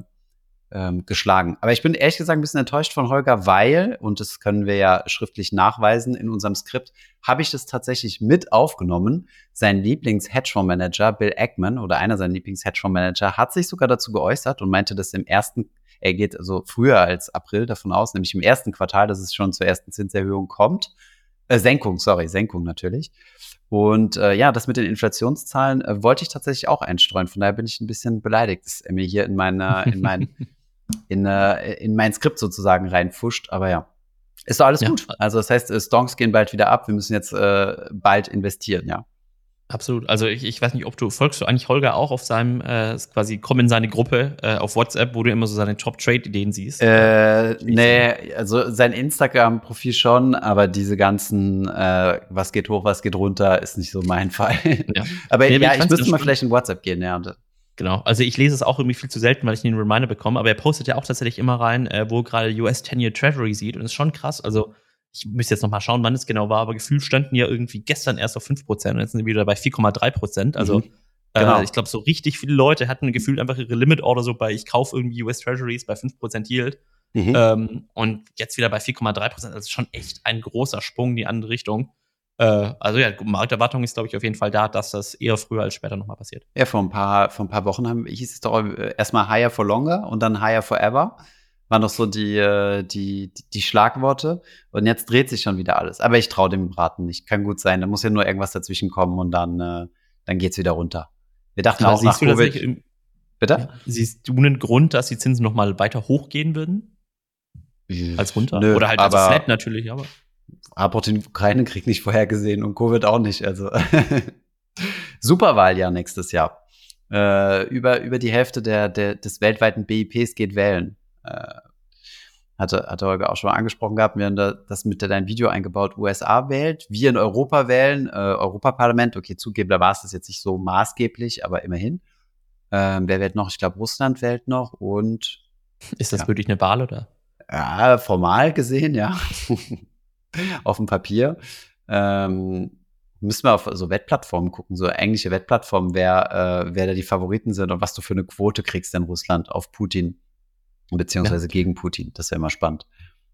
ähm, geschlagen. Aber ich bin ehrlich gesagt ein bisschen enttäuscht von Holger, weil, und das können wir ja schriftlich nachweisen in unserem Skript, habe ich das tatsächlich mit aufgenommen. Sein Lieblings-Hedgefondsmanager, Bill Eggman, oder einer seiner Lieblings-Hedgefondsmanager, hat sich sogar dazu geäußert und meinte, dass im ersten, er geht also früher als April davon aus, nämlich im ersten Quartal, dass es schon zur ersten Zinserhöhung kommt. Äh, Senkung, sorry, Senkung natürlich. Und äh, ja, das mit den Inflationszahlen äh, wollte ich tatsächlich auch einstreuen. Von daher bin ich ein bisschen beleidigt, dass er mir hier in meiner, in meinen in, äh, in mein Skript sozusagen reinfuscht. Aber ja, ist doch alles ja. gut. Also das heißt, äh, Stonks gehen bald wieder ab. Wir müssen jetzt äh, bald investieren, ja. Absolut. Also ich, ich weiß nicht, ob du folgst du eigentlich Holger auch auf seinem äh, quasi komm in seine Gruppe äh, auf WhatsApp, wo du immer so seine Top Trade Ideen siehst. Äh, nee, also sein Instagram Profil schon, aber diese ganzen äh, was geht hoch, was geht runter ist nicht so mein Fall. Ja. aber nee, ja, ich müsste mal vielleicht in WhatsApp gehen, ja. Und, Genau, also ich lese es auch irgendwie viel zu selten, weil ich den Reminder bekomme, aber er postet ja auch tatsächlich immer rein, äh, wo gerade US 10-Year Treasury sieht und das ist schon krass. Also ich müsste jetzt noch mal schauen, wann es genau war, aber gefühlt standen ja irgendwie gestern erst auf 5% und jetzt sind sie wieder bei 4,3%. Also mhm. Äh, genau. äh, ich glaube, so richtig viele Leute hatten gefühlt einfach ihre Limit Order so bei, ich kaufe irgendwie US Treasuries bei 5% Yield. Mhm. Ähm, und jetzt wieder bei 4,3%. Das ist schon echt ein großer Sprung in die andere Richtung. Äh, also ja, Markterwartung ist, glaube ich, auf jeden Fall da, dass das eher früher als später nochmal passiert. Ja, vor ein paar, vor ein paar Wochen haben, hieß es doch äh, erstmal Higher for Longer und dann Higher Forever. Waren doch so die, äh, die, die, die Schlagworte. Und jetzt dreht sich schon wieder alles. Aber ich traue dem Braten nicht. Kann gut sein. Da muss ja nur irgendwas dazwischen kommen und dann, dann geht's wieder runter. Wir dachten Aber auch nach Covid. Im, Bitte? Ja, siehst du einen Grund, dass die Zinsen nochmal weiter hochgehen würden? Als runter? Nö, Oder halt also flat natürlich, aber. Aber den Ukraine-Krieg nicht vorhergesehen und Covid auch nicht. Also Superwahljahr nächstes Jahr. Äh, über, über die Hälfte der, der, des weltweiten BIPs geht wählen. Äh, hatte, hatte Holger auch schon mal angesprochen gehabt. Wir haben da, das mit dein Video eingebaut. USA wählt, wir in Europa wählen, äh, Europaparlament. Okay, zugegebenermaßen ist das jetzt nicht so maßgeblich, aber immerhin. Ähm, wer wählt noch? Ich glaube, Russland wählt noch und. Ist das ja. wirklich eine Wahl oder? Ja, formal gesehen, ja. auf dem Papier. Ähm, müssen wir auf so Wettplattformen gucken, so englische Wettplattformen, wer, äh, wer da die Favoriten sind und was du für eine Quote kriegst in Russland auf Putin, beziehungsweise ja. gegen Putin. Das wäre immer spannend.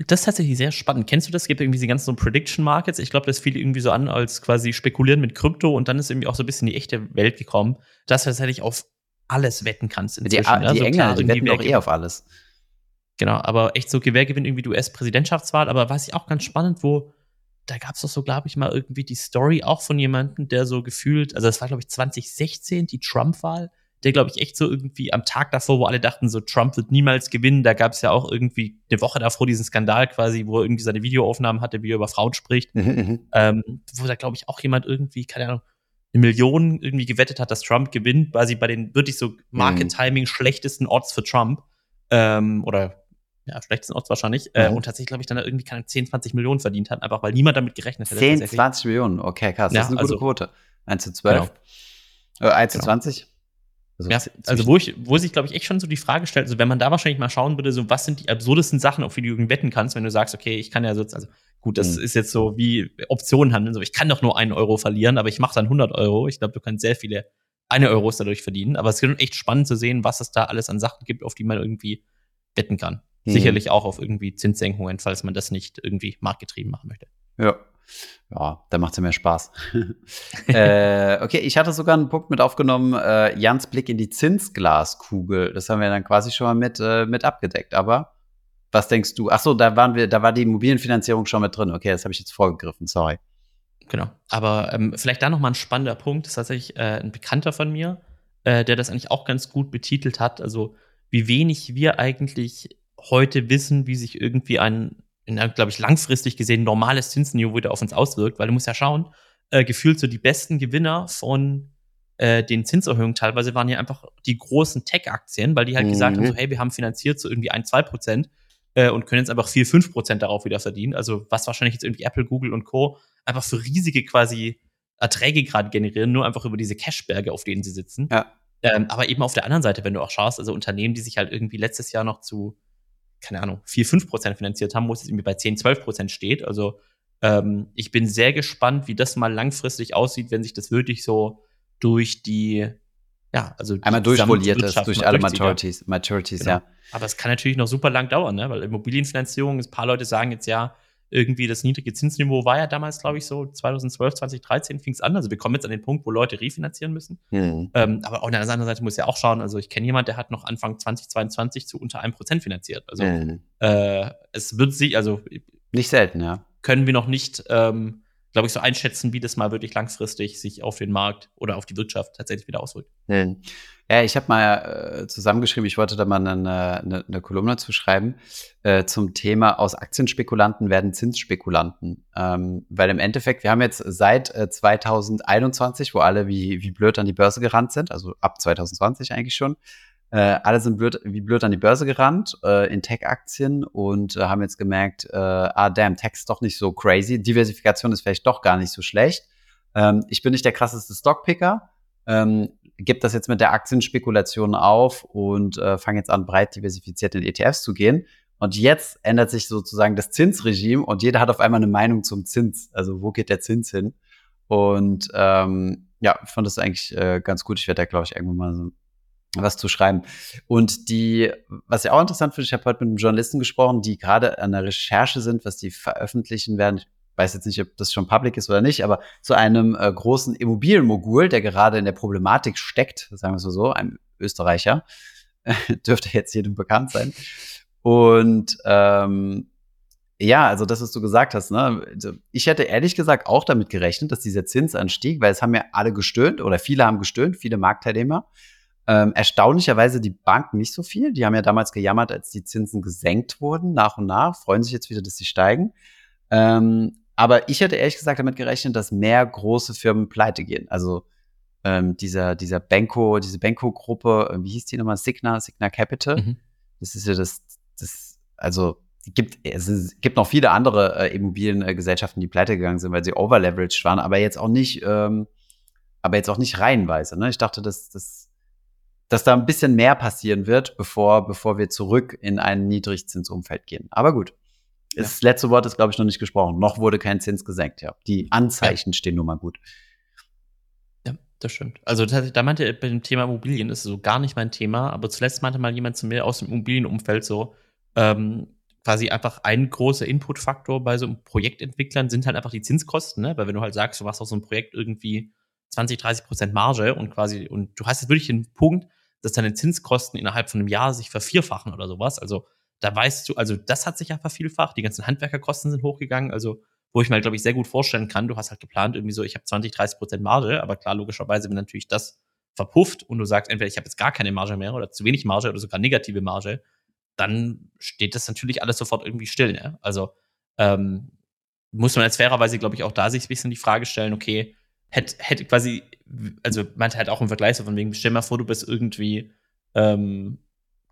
Das ist tatsächlich sehr spannend. Kennst du das? Es gibt irgendwie diese ganzen so Prediction Markets. Ich glaube, das fiel irgendwie so an als quasi spekulieren mit Krypto und dann ist irgendwie auch so ein bisschen die echte Welt gekommen, dass du tatsächlich auf alles wetten kannst inzwischen. Die, die, die Engländer, die wetten doch eh auf alles. Genau, aber echt so, wer gewinnt irgendwie die US-Präsidentschaftswahl? Aber was ich auch ganz spannend, wo da gab es doch so, glaube ich, mal irgendwie die Story auch von jemandem, der so gefühlt, also das war, glaube ich, 2016, die Trump-Wahl, der, glaube ich, echt so irgendwie am Tag davor, wo alle dachten, so Trump wird niemals gewinnen, da gab es ja auch irgendwie eine Woche davor diesen Skandal quasi, wo er irgendwie seine Videoaufnahmen hatte, wie er über Frauen spricht, mhm, mhm. ähm, wo da, glaube ich, auch jemand irgendwie, keine Ahnung, eine Million irgendwie gewettet hat, dass Trump gewinnt, quasi bei den wirklich so Market-Timing schlechtesten Orts für Trump. Ähm, oder ja, schlechtesten Orts wahrscheinlich. Äh, mhm. Und tatsächlich, glaube ich, dann irgendwie keine 10, 20 Millionen verdient hat, einfach weil niemand damit gerechnet hätte. 10, 20 Millionen, okay, krass. Das ist eine also, gute Quote. 1 zu 12. Genau. Äh, 1 zu 20. Genau. Also, ja, also wo, ich, wo sich, glaube ich, echt schon so die Frage stellt, also wenn man da wahrscheinlich mal schauen würde, so was sind die absurdesten Sachen, auf die du irgendwie wetten kannst, wenn du sagst, okay, ich kann ja so, also gut, das mhm. ist jetzt so wie Optionen handeln, so ich kann doch nur einen Euro verlieren, aber ich mache dann 100 Euro. Ich glaube, du kannst sehr viele eine Euros dadurch verdienen, aber es ist echt spannend zu sehen, was es da alles an Sachen gibt, auf die man irgendwie wetten kann. Mhm. Sicherlich auch auf irgendwie Zinssenkungen, falls man das nicht irgendwie marktgetrieben machen möchte. Ja. Ja, da macht es ja mehr Spaß. äh, okay, ich hatte sogar einen Punkt mit aufgenommen, äh, Jans Blick in die Zinsglaskugel. Das haben wir dann quasi schon mal mit, äh, mit abgedeckt. Aber was denkst du? Ach so, da waren wir, da war die Immobilienfinanzierung schon mit drin. Okay, das habe ich jetzt vorgegriffen, sorry. Genau. Aber ähm, vielleicht da noch mal ein spannender Punkt. Das ist tatsächlich äh, ein Bekannter von mir, äh, der das eigentlich auch ganz gut betitelt hat. Also, wie wenig wir eigentlich heute wissen, wie sich irgendwie ein, glaube ich, langfristig gesehen normales Zinsniveau wieder auf uns auswirkt, weil du musst ja schauen, äh, gefühlt so die besten Gewinner von äh, den Zinserhöhungen teilweise waren ja einfach die großen Tech-Aktien, weil die halt mhm. gesagt haben, so, hey, wir haben finanziert so irgendwie ein, zwei Prozent äh, und können jetzt einfach vier, fünf Prozent darauf wieder verdienen. Also was wahrscheinlich jetzt irgendwie Apple, Google und Co. einfach für riesige quasi Erträge gerade generieren, nur einfach über diese Cashberge, auf denen sie sitzen. Ja. Ähm, aber eben auf der anderen Seite, wenn du auch schaust, also Unternehmen, die sich halt irgendwie letztes Jahr noch zu keine Ahnung, 4, 5 Prozent finanziert haben, wo es jetzt irgendwie bei 10, 12 Prozent steht. Also ähm, ich bin sehr gespannt, wie das mal langfristig aussieht, wenn sich das wirklich so durch die, ja, also einmal durchvoliert ist, durch alle Maturities, Maturities genau. ja. Aber es kann natürlich noch super lang dauern, ne? weil Immobilienfinanzierung, ein paar Leute sagen jetzt ja, irgendwie das niedrige Zinsniveau war ja damals, glaube ich, so 2012, 2013 fing es an. Also wir kommen jetzt an den Punkt, wo Leute refinanzieren müssen. Mhm. Ähm, aber auf der anderen Seite muss ja auch schauen, also ich kenne jemanden, der hat noch Anfang 2022 zu unter einem Prozent finanziert. Also mhm. äh, es wird sich, also nicht selten, ja. Können wir noch nicht, ähm, glaube ich, so einschätzen, wie das mal wirklich langfristig sich auf den Markt oder auf die Wirtschaft tatsächlich wieder auswirkt. Ja, ich habe mal äh, zusammengeschrieben, ich wollte da mal eine, eine, eine Kolumne zu schreiben äh, zum Thema aus Aktienspekulanten werden Zinsspekulanten. Ähm, weil im Endeffekt, wir haben jetzt seit äh, 2021, wo alle wie, wie blöd an die Börse gerannt sind, also ab 2020 eigentlich schon, äh, alle sind blöd, wie blöd an die Börse gerannt äh, in Tech-Aktien und äh, haben jetzt gemerkt, äh, ah damn, Tech ist doch nicht so crazy, Diversifikation ist vielleicht doch gar nicht so schlecht. Ähm, ich bin nicht der krasseste Stockpicker, ähm, gebe das jetzt mit der Aktienspekulation auf und äh, fange jetzt an, breit diversifiziert in ETFs zu gehen. Und jetzt ändert sich sozusagen das Zinsregime und jeder hat auf einmal eine Meinung zum Zins. Also wo geht der Zins hin? Und ähm, ja, ich fand das eigentlich äh, ganz gut. Ich werde da, glaube ich, irgendwann mal so was zu schreiben. Und die, was ich auch interessant finde, ich habe heute mit einem Journalisten gesprochen, die gerade an der Recherche sind, was die veröffentlichen werden weiß jetzt nicht, ob das schon public ist oder nicht, aber zu einem äh, großen Immobilienmogul, der gerade in der Problematik steckt, sagen wir es so, ein Österreicher, dürfte jetzt jedem bekannt sein. Und ähm, ja, also das, was du gesagt hast, ne? Also, ich hätte ehrlich gesagt auch damit gerechnet, dass dieser Zinsanstieg, weil es haben ja alle gestöhnt oder viele haben gestöhnt, viele Marktteilnehmer. Ähm, erstaunlicherweise die Banken nicht so viel. Die haben ja damals gejammert, als die Zinsen gesenkt wurden, nach und nach, freuen sich jetzt wieder, dass sie steigen. Ähm, aber ich hätte ehrlich gesagt damit gerechnet, dass mehr große Firmen pleite gehen. Also ähm, dieser, dieser Benko, diese Benko-Gruppe, äh, wie hieß die nochmal? Signa, Signa Capital. Mhm. Das ist ja das, das, also gibt, es gibt noch viele andere äh, Immobiliengesellschaften, die pleite gegangen sind, weil sie overleveraged waren, aber jetzt auch nicht, ähm, aber jetzt auch nicht reihenweise. Ne? Ich dachte, dass das dass da ein bisschen mehr passieren wird, bevor, bevor wir zurück in ein Niedrigzinsumfeld gehen. Aber gut. Ja. Das letzte Wort ist, glaube ich, noch nicht gesprochen. Noch wurde kein Zins gesenkt, ja. Die Anzeichen ja. stehen nun mal gut. Ja, das stimmt. Also da meinte bei dem Thema Immobilien ist so gar nicht mein Thema, aber zuletzt meinte mal jemand zu mir aus dem Immobilienumfeld so, ähm, quasi einfach ein großer Inputfaktor bei so Projektentwicklern sind halt einfach die Zinskosten, ne? Weil wenn du halt sagst, du machst aus so einem Projekt irgendwie 20, 30 Prozent Marge und quasi, und du hast jetzt wirklich den Punkt, dass deine Zinskosten innerhalb von einem Jahr sich vervierfachen oder sowas. Also da weißt du, also das hat sich ja vervielfacht, die ganzen Handwerkerkosten sind hochgegangen, also wo ich mir, glaube ich, sehr gut vorstellen kann, du hast halt geplant, irgendwie so, ich habe 20, 30 Prozent Marge, aber klar, logischerweise, wenn natürlich das verpufft und du sagst, entweder ich habe jetzt gar keine Marge mehr oder zu wenig Marge oder sogar negative Marge, dann steht das natürlich alles sofort irgendwie still. Ne? Also ähm, muss man jetzt fairerweise, glaube ich, auch da sich ein bisschen die Frage stellen, okay, hätte, hätte quasi, also meinte halt auch im Vergleich so von wegen, stell mal vor, du bist irgendwie, ähm,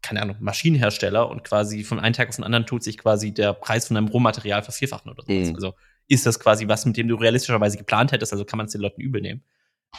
keine Ahnung, Maschinenhersteller und quasi von einem Tag auf den anderen tut sich quasi der Preis von einem Rohmaterial vervierfachen oder sowas. Mhm. Also ist das quasi was, mit dem du realistischerweise geplant hättest, also kann man es den Leuten übel nehmen.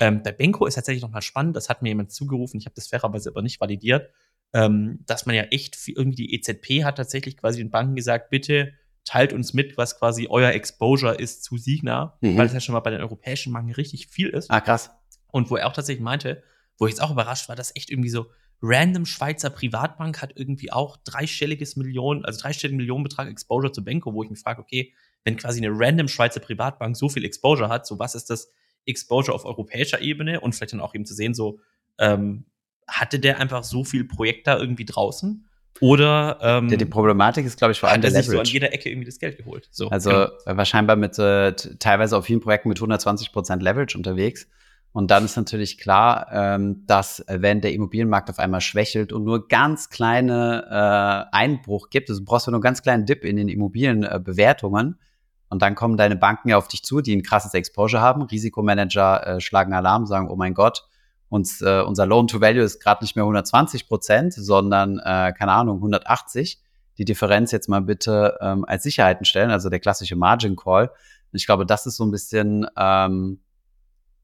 Ähm, bei Benko ist tatsächlich noch mal spannend, das hat mir jemand zugerufen, ich habe das fairerweise aber nicht validiert, ähm, dass man ja echt viel, irgendwie die EZB hat tatsächlich quasi den Banken gesagt, bitte teilt uns mit, was quasi euer Exposure ist zu Signa, mhm. weil es ja schon mal bei den europäischen Banken richtig viel ist. Ah, krass. Und wo er auch tatsächlich meinte, wo ich jetzt auch überrascht war, dass echt irgendwie so random Schweizer Privatbank hat irgendwie auch dreistelliges Millionen, also dreistelligen Millionenbetrag Exposure zu Benko, wo ich mich frage, okay, wenn quasi eine random Schweizer Privatbank so viel Exposure hat, so was ist das Exposure auf europäischer Ebene und vielleicht dann auch eben zu sehen, so ähm, hatte der einfach so viel Projekt da irgendwie draußen? Oder ähm, die, die Problematik ist, glaube ich, vor allem der Leverage. so an jeder Ecke irgendwie das Geld geholt. So, also genau. war scheinbar mit äh, teilweise auf vielen Projekten mit 120 Prozent Leverage unterwegs. Und dann ist natürlich klar, ähm, dass äh, wenn der Immobilienmarkt auf einmal schwächelt und nur ganz kleine äh, Einbruch gibt, also brauchst du nur einen ganz kleinen Dip in den Immobilienbewertungen äh, und dann kommen deine Banken ja auf dich zu, die ein krasses Exposure haben. Risikomanager äh, schlagen Alarm, sagen, oh mein Gott, uns, äh, unser Loan-to-Value ist gerade nicht mehr 120 Prozent, sondern, äh, keine Ahnung, 180. Die Differenz jetzt mal bitte ähm, als Sicherheiten stellen, also der klassische Margin Call. Ich glaube, das ist so ein bisschen, ähm,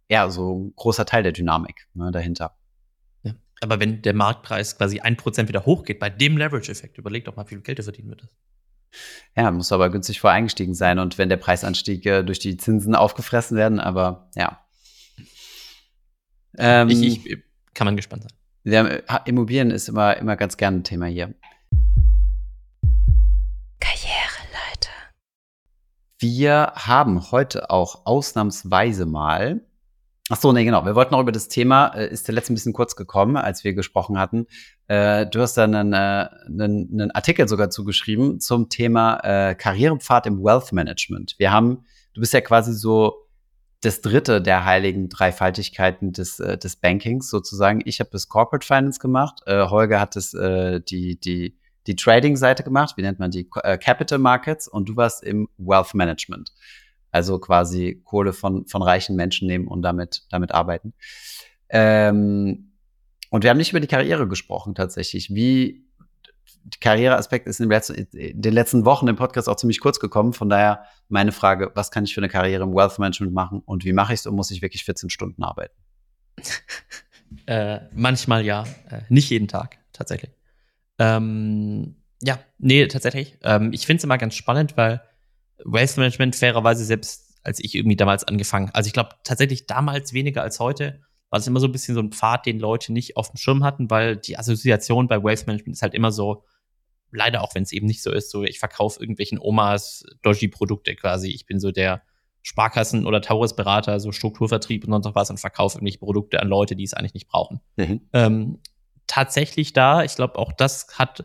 ja, so ein großer Teil der Dynamik ne, dahinter. Ja. Aber wenn der Marktpreis quasi ein Prozent wieder hochgeht, bei dem Leverage-Effekt, überleg doch mal, wie viel Geld du verdienen würdest. Ja, muss aber günstig vor eingestiegen sein und wenn der Preisanstieg äh, durch die Zinsen aufgefressen werden, aber ja, ähm, ich, ich, kann man gespannt sein. Ja, Immobilien ist immer, immer ganz gerne ein Thema hier. Karriereleiter. Wir haben heute auch ausnahmsweise mal Ach so, nee, genau. Wir wollten noch über das Thema, äh, ist der letzte ein bisschen kurz gekommen, als wir gesprochen hatten. Äh, du hast da einen, äh, einen, einen Artikel sogar zugeschrieben zum Thema Karrierepfad im Wealth Management. Wir haben, du bist ja quasi so das dritte der heiligen Dreifaltigkeiten des, des Bankings sozusagen. Ich habe das Corporate Finance gemacht, Holger hat das, die, die, die Trading-Seite gemacht, wie nennt man die, Capital Markets und du warst im Wealth Management. Also quasi Kohle von, von reichen Menschen nehmen und damit, damit arbeiten. Ähm, und wir haben nicht über die Karriere gesprochen tatsächlich. Wie, Karriereaspekt ist in, den letzten Wochen im Podcast auch ziemlich kurz gekommen. Von daher meine Frage, was kann ich für eine Karriere im Wealth Management machen und wie mache ich es und muss ich wirklich 14 Stunden arbeiten? äh, manchmal ja, äh, nicht jeden Tag tatsächlich. Ähm, ja, nee, tatsächlich. Ähm, ich finde es immer ganz spannend, weil Wealth Management fairerweise selbst, als ich irgendwie damals angefangen, also ich glaube tatsächlich damals weniger als heute, war es immer so ein bisschen so ein Pfad, den Leute nicht auf dem Schirm hatten, weil die Assoziation bei Wealth Management ist halt immer so, leider auch wenn es eben nicht so ist, so ich verkaufe irgendwelchen Omas Doji-Produkte quasi. Ich bin so der Sparkassen- oder Taurus-Berater, so Strukturvertrieb und sonst noch was und verkaufe irgendwelche Produkte an Leute, die es eigentlich nicht brauchen. Mhm. Ähm, tatsächlich da, ich glaube, auch das hat,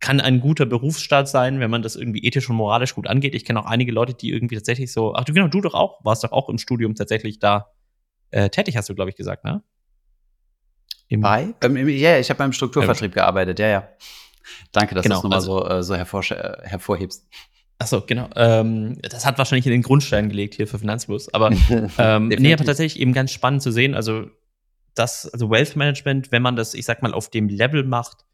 kann ein guter Berufsstart sein, wenn man das irgendwie ethisch und moralisch gut angeht. Ich kenne auch einige Leute, die irgendwie tatsächlich so, ach du genau, du doch auch, warst doch auch im Studium tatsächlich da äh, tätig, hast du, glaube ich, gesagt, ne? Im Bei? Ähm, ja, ich habe beim Strukturvertrieb ähm, gearbeitet, ja, ja. Danke, dass genau, du es nochmal also, so, äh, so hervor, äh, hervorhebst. Achso, genau. Ähm, das hat wahrscheinlich in den Grundstein gelegt hier für Finanzfluss. Aber ähm, nee, aber tatsächlich eben ganz spannend zu sehen. Also, das, also Wealth Management, wenn man das, ich sag mal, auf dem Level macht,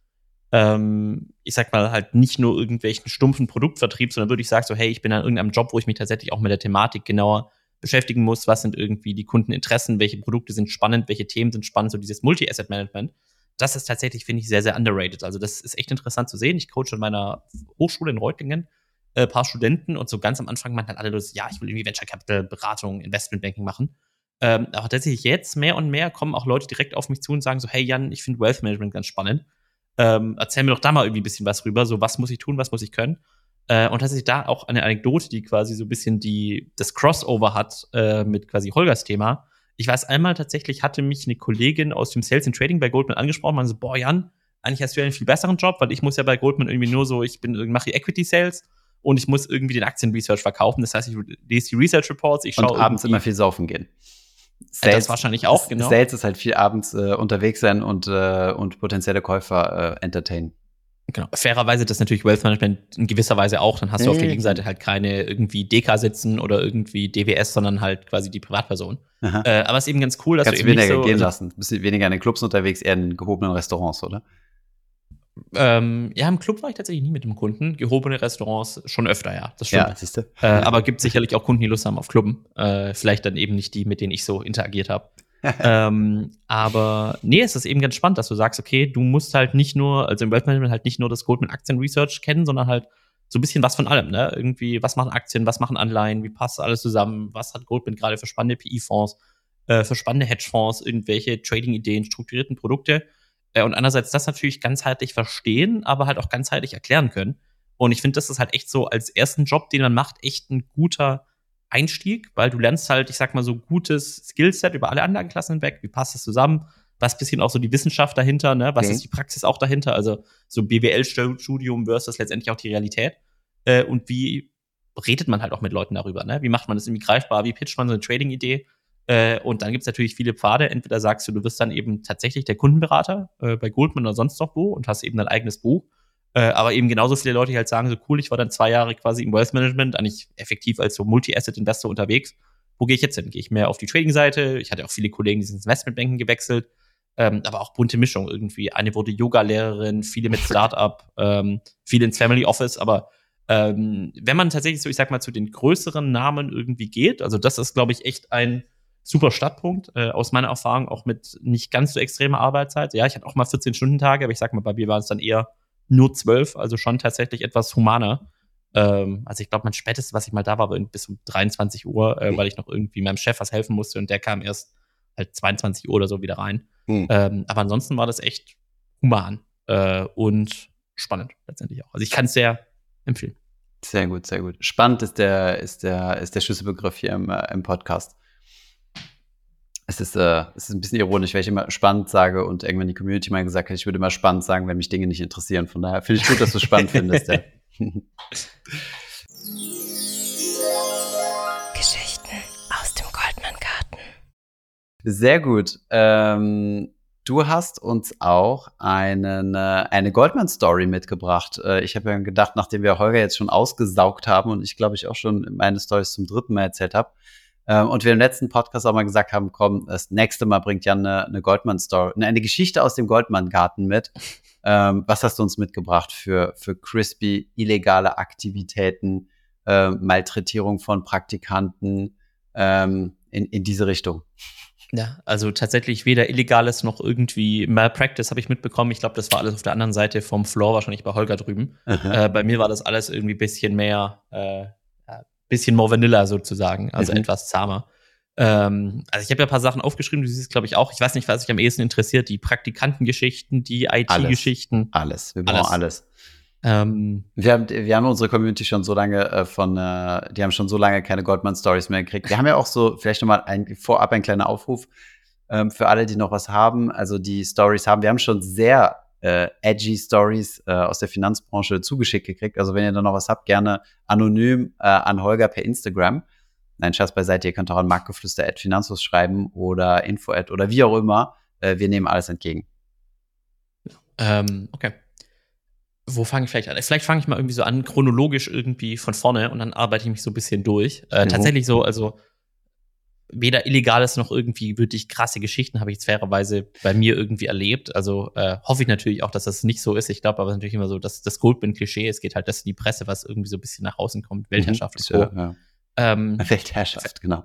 ähm, ich sag mal, halt nicht nur irgendwelchen stumpfen Produktvertrieb, sondern würde ich sagen, so, hey, ich bin an irgendeinem Job, wo ich mich tatsächlich auch mit der Thematik genauer beschäftigen muss, was sind irgendwie die Kundeninteressen, welche Produkte sind spannend, welche Themen sind spannend, so dieses Multi-Asset-Management das ist tatsächlich, finde ich, sehr, sehr underrated. Also, das ist echt interessant zu sehen. Ich coache an meiner Hochschule in Reutlingen ein äh, paar Studenten und so ganz am Anfang meinten halt alle, ja, ich will irgendwie Venture Capital, Beratung, Investmentbanking machen. Ähm, aber tatsächlich jetzt mehr und mehr kommen auch Leute direkt auf mich zu und sagen so, hey Jan, ich finde Wealth Management ganz spannend. Ähm, erzähl mir doch da mal irgendwie ein bisschen was rüber. So, was muss ich tun, was muss ich können? Äh, und tatsächlich da auch eine Anekdote, die quasi so ein bisschen die, das Crossover hat äh, mit quasi Holgers Thema. Ich weiß einmal tatsächlich hatte mich eine Kollegin aus dem Sales and Trading bei Goldman angesprochen, man so, boah, Jan, eigentlich hast du ja einen viel besseren Job, weil ich muss ja bei Goldman irgendwie nur so, ich bin, mache Equity Sales und ich muss irgendwie den Aktien-Research verkaufen. Das heißt, ich lese die Research Reports, ich schaue. Und abends immer viel saufen gehen. Sales, das wahrscheinlich auch, genau. Sales ist halt viel abends äh, unterwegs sein und, äh, und potenzielle Käufer äh, entertainen. Genau. Fairerweise das natürlich Wealth Management in gewisser Weise auch. Dann hast du auf der Gegenseite halt keine irgendwie DK sitzen oder irgendwie DWS, sondern halt quasi die Privatperson. Äh, aber es ist eben ganz cool, dass Kannst du eben weniger so, gehen also, lassen. Bist du weniger in den Clubs unterwegs, eher in gehobenen Restaurants, oder? Ähm, ja, im Club war ich tatsächlich nie mit dem Kunden. Gehobene Restaurants schon öfter, ja. Das stimmt. Ja, siehst du. Äh, aber gibt sicherlich auch Kunden, die Lust haben auf Clubben. Äh, vielleicht dann eben nicht die, mit denen ich so interagiert habe. ähm, aber nee, es ist eben ganz spannend, dass du sagst, okay, du musst halt nicht nur, also im Wealth Management halt nicht nur das Goldman Aktien Research kennen, sondern halt so ein bisschen was von allem, ne? Irgendwie, was machen Aktien, was machen Anleihen, wie passt alles zusammen, was hat Goldman gerade für spannende PI-Fonds, äh, für spannende Hedgefonds, irgendwelche Trading-Ideen, strukturierten Produkte. Äh, und andererseits das natürlich ganzheitlich verstehen, aber halt auch ganzheitlich erklären können. Und ich finde, das ist halt echt so als ersten Job, den man macht, echt ein guter Einstieg, weil du lernst halt, ich sag mal, so gutes Skillset über alle Anlagenklassen hinweg. Wie passt das zusammen? Was bisschen auch so die Wissenschaft dahinter, ne? Was okay. ist die Praxis auch dahinter? Also so BWL-Studium versus letztendlich auch die Realität. Äh, und wie redet man halt auch mit Leuten darüber, ne? Wie macht man das irgendwie greifbar? Wie pitcht man so eine Trading-Idee? Äh, und dann gibt's natürlich viele Pfade. Entweder sagst du, du wirst dann eben tatsächlich der Kundenberater äh, bei Goldman oder sonst noch wo und hast eben dein eigenes Buch. Äh, aber eben genauso viele Leute, die halt sagen, so cool, ich war dann zwei Jahre quasi im Wealth Management, eigentlich effektiv als so Multi-Asset-Investor unterwegs. Wo gehe ich jetzt hin? Gehe ich mehr auf die Trading-Seite? Ich hatte auch viele Kollegen, die sind ins Investmentbanken gewechselt. Ähm, aber auch bunte Mischung irgendwie. Eine wurde Yoga-Lehrerin, viele mit Startup, ähm, viele ins Family Office, aber ähm, wenn man tatsächlich so, ich sag mal, zu den größeren Namen irgendwie geht, also das ist, glaube ich, echt ein super Startpunkt, äh, aus meiner Erfahrung auch mit nicht ganz so extremer Arbeitszeit. Ja, ich hatte auch mal 14-Stunden-Tage, aber ich sag mal, bei mir waren es dann eher nur zwölf, also schon tatsächlich etwas humaner. Ähm, also ich glaube, mein spätestes, was ich mal da war, war bis um 23 Uhr, äh, weil ich noch irgendwie meinem Chef was helfen musste und der kam erst halt 22 Uhr oder so wieder rein. Mhm. Ähm, aber ansonsten war das echt human äh, und spannend letztendlich auch. Also ich kann es sehr empfehlen. Sehr gut, sehr gut. Spannend ist der, ist der, ist der Schlüsselbegriff hier im, äh, im Podcast es ist, äh, es ist ein bisschen ironisch, weil ich immer spannend sage und irgendwann die Community mal gesagt hat, ich würde immer spannend sagen, wenn mich Dinge nicht interessieren. Von daher finde ich gut, dass du es spannend findest. Ja. Geschichten aus dem Goldman-Garten. Sehr gut. Ähm, du hast uns auch einen, äh, eine Goldman-Story mitgebracht. Äh, ich habe ja gedacht, nachdem wir Holger jetzt schon ausgesaugt haben und ich glaube ich auch schon meine Stories zum dritten Mal erzählt habe, und wir im letzten Podcast auch mal gesagt haben, komm, das nächste Mal bringt Jan eine, eine Goldman-Story, eine Geschichte aus dem Goldman-Garten mit. Ähm, was hast du uns mitgebracht für, für crispy, illegale Aktivitäten, äh, Malträtierung von Praktikanten ähm, in, in diese Richtung? Ja, also tatsächlich weder Illegales noch irgendwie Malpractice habe ich mitbekommen. Ich glaube, das war alles auf der anderen Seite vom Floor, wahrscheinlich bei Holger drüben. Äh, bei mir war das alles irgendwie ein bisschen mehr äh, bisschen more vanilla sozusagen, also mhm. etwas zahmer. Ähm, also ich habe ja ein paar Sachen aufgeschrieben, du siehst es, glaube ich, auch. Ich weiß nicht, was sich am ehesten interessiert. Die Praktikantengeschichten, die IT-Geschichten. Alles. alles. Wir brauchen alles. alles. Ähm, wir, haben, wir haben unsere Community schon so lange äh, von, äh, die haben schon so lange keine Goldman-Stories mehr gekriegt. Wir haben ja auch so, vielleicht nochmal ein, vorab ein kleiner Aufruf ähm, für alle, die noch was haben. Also die Stories haben, wir haben schon sehr äh, edgy Stories äh, aus der Finanzbranche zugeschickt gekriegt. Also wenn ihr da noch was habt, gerne anonym äh, an Holger per Instagram. Nein, Scherz beiseite, ihr könnt auch an marktgeflüster.finanzlos schreiben oder info oder wie auch immer. Äh, wir nehmen alles entgegen. Ähm, okay. Wo fange ich vielleicht an? Vielleicht fange ich mal irgendwie so an, chronologisch irgendwie von vorne und dann arbeite ich mich so ein bisschen durch. Äh, mhm. Tatsächlich so, also weder Illegales noch irgendwie wirklich krasse Geschichten habe ich jetzt fairerweise bei mir irgendwie erlebt. Also äh, hoffe ich natürlich auch, dass das nicht so ist. Ich glaube aber natürlich immer so, dass das Goldman-Klischee, es geht halt das in die Presse, was irgendwie so ein bisschen nach außen kommt, Weltherrschaft mhm, ist so. Ja. Ähm, Weltherrschaft, genau.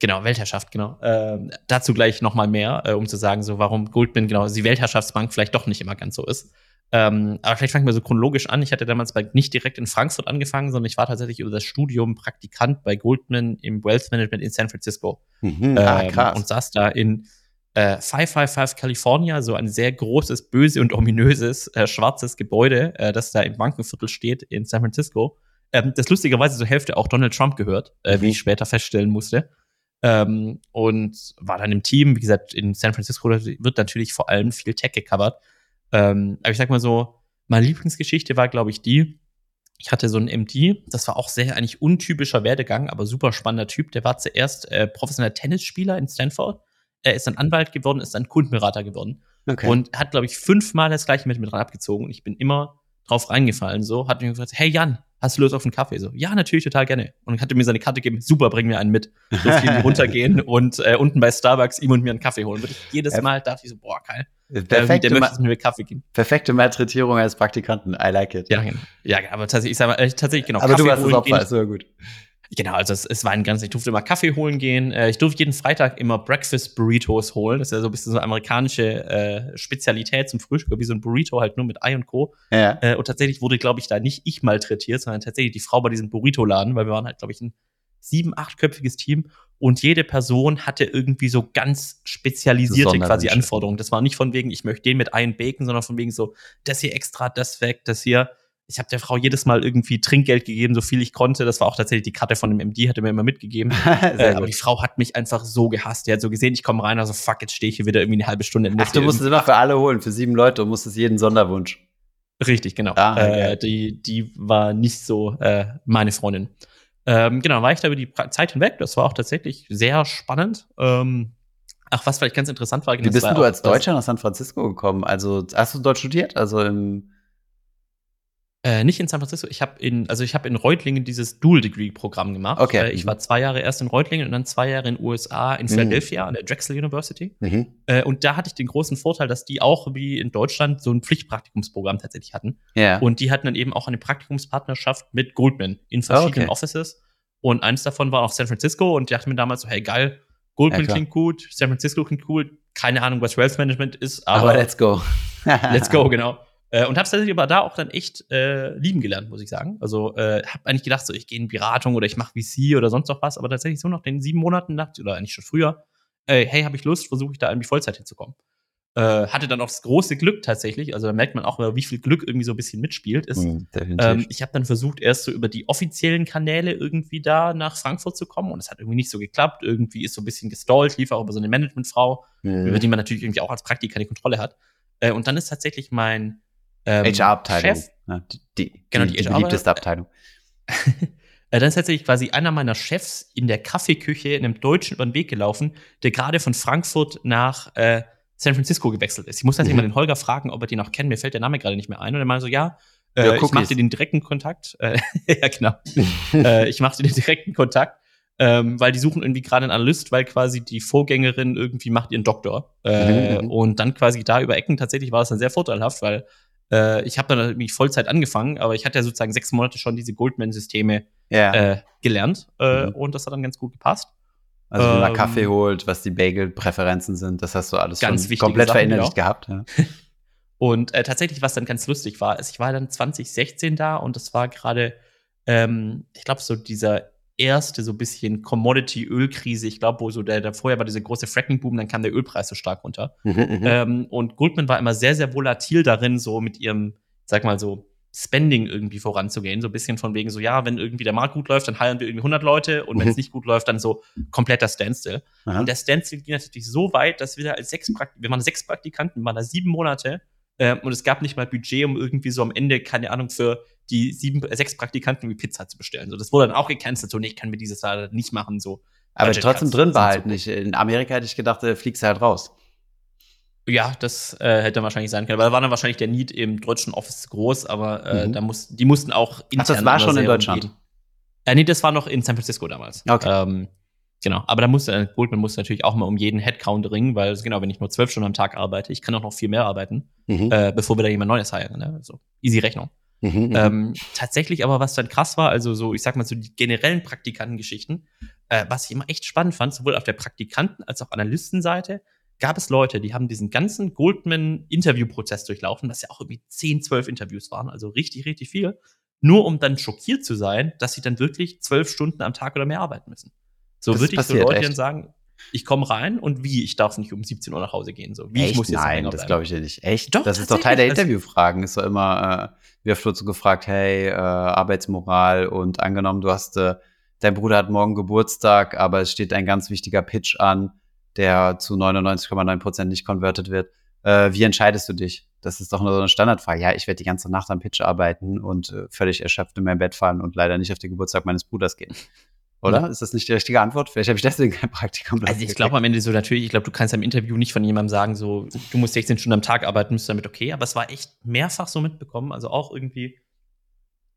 Genau, Weltherrschaft, genau. Äh, dazu gleich noch mal mehr, äh, um zu sagen, so warum Goldman genau die Weltherrschaftsbank vielleicht doch nicht immer ganz so ist. Ähm, aber vielleicht fangen wir so chronologisch an. Ich hatte damals bei, nicht direkt in Frankfurt angefangen, sondern ich war tatsächlich über das Studium Praktikant bei Goldman im Wealth Management in San Francisco. Mhm, ah, ähm, krass. Und saß da in äh, 555 California, so ein sehr großes, böse und ominöses äh, schwarzes Gebäude, äh, das da im Bankenviertel steht in San Francisco. Ähm, das lustigerweise zur Hälfte auch Donald Trump gehört, äh, mhm. wie ich später feststellen musste. Ähm, und war dann im Team. Wie gesagt, in San Francisco wird natürlich vor allem viel Tech gecovert. Ähm, aber ich sag mal so, meine Lieblingsgeschichte war, glaube ich, die, ich hatte so einen MD, das war auch sehr eigentlich untypischer Werdegang, aber super spannender Typ. Der war zuerst äh, professioneller Tennisspieler in Stanford. Er ist dann Anwalt geworden, ist dann Kundenberater geworden. Okay. Und hat, glaube ich, fünfmal das gleiche mit mir dran abgezogen. Und ich bin immer drauf reingefallen, so, hat mir gesagt, hey Jan, hast du Lust auf einen Kaffee? So, ja, natürlich, total gerne. Und hatte mir seine Karte gegeben, super, bring mir einen mit. Durfte ihn runtergehen und äh, unten bei Starbucks ihm und mir einen Kaffee holen. Würde ich jedes Mal dachte ich so, boah, geil. Perfekte, der möchte mir Kaffee geben. Perfekte Malträtierung als Praktikanten. I like it. Ja, genau. Ja, aber tatsächlich, ich sag mal, äh, tatsächlich genau. Aber Kaffee du warst das Opfer, ist so gut. Genau, also es, es war ein ganz, ich durfte immer Kaffee holen gehen. Äh, ich durfte jeden Freitag immer Breakfast Burritos holen. Das ist ja so ein bisschen so eine amerikanische äh, Spezialität zum Frühstück, wie so ein Burrito halt nur mit Ei und Co. Ja. Äh, und tatsächlich wurde, glaube ich, da nicht ich malträtiert, sondern tatsächlich die Frau bei diesem Burrito-Laden, weil wir waren halt, glaube ich, ein sieben-, achtköpfiges Team und jede Person hatte irgendwie so ganz spezialisierte quasi Anforderungen. Das war nicht von wegen, ich möchte den mit Ei und Bacon, sondern von wegen so, das hier extra, das weg, das hier ich habe der Frau jedes Mal irgendwie Trinkgeld gegeben, so viel ich konnte. Das war auch tatsächlich die Karte von dem MD, hatte mir immer mitgegeben. äh, aber die Frau hat mich einfach so gehasst. Die hat so gesehen, ich komme rein, also fuck, jetzt stehe ich hier wieder irgendwie eine halbe Stunde. Ach, du musst es immer für alle holen, für sieben Leute und musstest jeden Sonderwunsch. Richtig, genau. Ah, äh, die, die war nicht so äh, meine Freundin. Ähm, genau, war ich da über die Zeit hinweg. Das war auch tatsächlich sehr spannend. Ähm, ach, was vielleicht ganz interessant war. Wie bist du als Deutscher nach San Francisco gekommen? Also hast du dort studiert? Also im äh, nicht in San Francisco. Ich habe in, also ich habe in Reutlingen dieses Dual-Degree-Programm gemacht. Okay. Äh, ich war zwei Jahre erst in Reutlingen und dann zwei Jahre in den USA in mhm. Philadelphia mhm. an der Drexel University. Mhm. Äh, und da hatte ich den großen Vorteil, dass die auch wie in Deutschland so ein Pflichtpraktikumsprogramm tatsächlich hatten. Ja. Und die hatten dann eben auch eine Praktikumspartnerschaft mit Goldman in verschiedenen okay. Offices. Und eins davon war auch San Francisco und die dachte mir damals so, hey geil, Goldman ja, klingt gut, San Francisco klingt cool. Keine Ahnung, was Wealth Management ist, aber, aber let's go. let's go, genau. Äh, und habe es tatsächlich aber da auch dann echt äh, lieben gelernt, muss ich sagen. Also äh, habe eigentlich gedacht, so ich gehe in Beratung oder ich mache VC oder sonst noch was, aber tatsächlich so nach den sieben Monaten nach, oder eigentlich schon früher, äh, hey, habe ich Lust, versuche ich da irgendwie Vollzeit hinzukommen. Äh, hatte dann auch das große Glück tatsächlich, also da merkt man auch, wie viel Glück irgendwie so ein bisschen mitspielt. Ist, mm, ähm, ich habe dann versucht, erst so über die offiziellen Kanäle irgendwie da nach Frankfurt zu kommen und es hat irgendwie nicht so geklappt. Irgendwie ist so ein bisschen gestallt, lief auch über so eine Managementfrau, mm. über die man natürlich irgendwie auch als Praktiker die Kontrolle hat. Äh, und dann ist tatsächlich mein ähm, HR-Abteilung. Ja, die, die, genau, die, die beliebteste Abteilung. Äh, dann ist tatsächlich quasi einer meiner Chefs in der Kaffeeküche in einem Deutschen über den Weg gelaufen, der gerade von Frankfurt nach äh, San Francisco gewechselt ist. Ich muss tatsächlich mhm. mal den Holger fragen, ob er den noch kennt. Mir fällt der Name gerade nicht mehr ein. Und er meinte so, ja, äh, ja ich mache dir den direkten Kontakt. Äh, ja, genau. äh, ich mache dir den direkten Kontakt, ähm, weil die suchen irgendwie gerade einen Analyst, weil quasi die Vorgängerin irgendwie macht ihren Doktor. Äh, mhm. Und dann quasi da über Ecken tatsächlich war es dann sehr vorteilhaft, weil äh, ich habe dann irgendwie Vollzeit angefangen, aber ich hatte ja sozusagen sechs Monate schon diese Goldman-Systeme ja. äh, gelernt äh, mhm. und das hat dann ganz gut gepasst. Also wenn man ähm, Kaffee holt, was die Bagel-Präferenzen sind, das hast du alles ganz schon komplett Sachen, verinnerlicht genau. gehabt. Ja. und äh, tatsächlich, was dann ganz lustig war, ist, ich war dann 2016 da und das war gerade, ähm, ich glaube, so dieser erste so bisschen Commodity-Ölkrise. Ich glaube, wo so der, der vorher war dieser große Fracking-Boom, dann kam der Ölpreis so stark runter. Mhm, mhm, ähm, und Goldman war immer sehr, sehr volatil darin, so mit ihrem, sag mal so, Spending irgendwie voranzugehen. So ein bisschen von wegen so, ja, wenn irgendwie der Markt gut läuft, dann heilen wir irgendwie 100 Leute und mhm. wenn es nicht gut läuft, dann so kompletter Standstill. Aha. Und der Standstill ging natürlich so weit, dass wir da als sechs Praktikanten, wir waren sechs Praktikanten, wir waren da sieben Monate ähm, und es gab nicht mal Budget, um irgendwie so am Ende, keine Ahnung, für die sieben, äh, sechs Praktikanten wie Pizza zu bestellen. So, das wurde dann auch gecancelt. So, nee, ich kann mir dieses Jahr nicht machen. So. Aber trotzdem drin behalten. So. In Amerika hätte ich gedacht, fliegst du halt raus. Ja, das äh, hätte wahrscheinlich sein können. Weil da war dann wahrscheinlich der Need im deutschen Office groß, aber äh, mhm. da muss, die mussten auch intern. Ach, das war schon in Deutschland. Äh, nee, das war noch in San Francisco damals. Okay. Ähm, Genau, aber da muss äh, Goldman muss natürlich auch mal um jeden Headcount ringen, weil genau, wenn ich nur zwölf Stunden am Tag arbeite, ich kann auch noch viel mehr arbeiten, mhm. äh, bevor wir da jemand Neues heilen. Ne? So easy Rechnung. Mhm, mhm, ähm, tatsächlich aber, was dann krass war, also so, ich sag mal so die generellen Praktikantengeschichten, äh, was ich immer echt spannend fand, sowohl auf der Praktikanten- als auch Analystenseite, gab es Leute, die haben diesen ganzen Goldman-Interviewprozess durchlaufen, was ja auch irgendwie 10, 12 Interviews waren, also richtig, richtig viel, nur um dann schockiert zu sein, dass sie dann wirklich zwölf Stunden am Tag oder mehr arbeiten müssen. So würde ich so Leute echt? dann sagen, ich komme rein und wie, ich darf nicht um 17 Uhr nach Hause gehen. So, wie, Echt? ich muss jetzt Nein, das glaube ich ja nicht. Echt? Doch, das ist doch Teil der Interviewfragen. Ist so immer, äh, wie oft wird so gefragt, hey, äh, Arbeitsmoral und angenommen, du hast, äh, dein Bruder hat morgen Geburtstag, aber es steht ein ganz wichtiger Pitch an, der zu 99,9 Prozent nicht konvertet wird. Äh, wie entscheidest du dich? Das ist doch nur so eine Standardfrage. Ja, ich werde die ganze Nacht am Pitch arbeiten und äh, völlig erschöpft in mein Bett fallen und leider nicht auf den Geburtstag meines Bruders gehen. Oder? Ja. Ist das nicht die richtige Antwort? Vielleicht habe ich deswegen kein Praktikum. Also ich glaube am Ende so natürlich, ich glaube, du kannst im Interview nicht von jemandem sagen, so, du musst 16 Stunden am Tag arbeiten, bist damit okay. Aber es war echt mehrfach so mitbekommen. Also auch irgendwie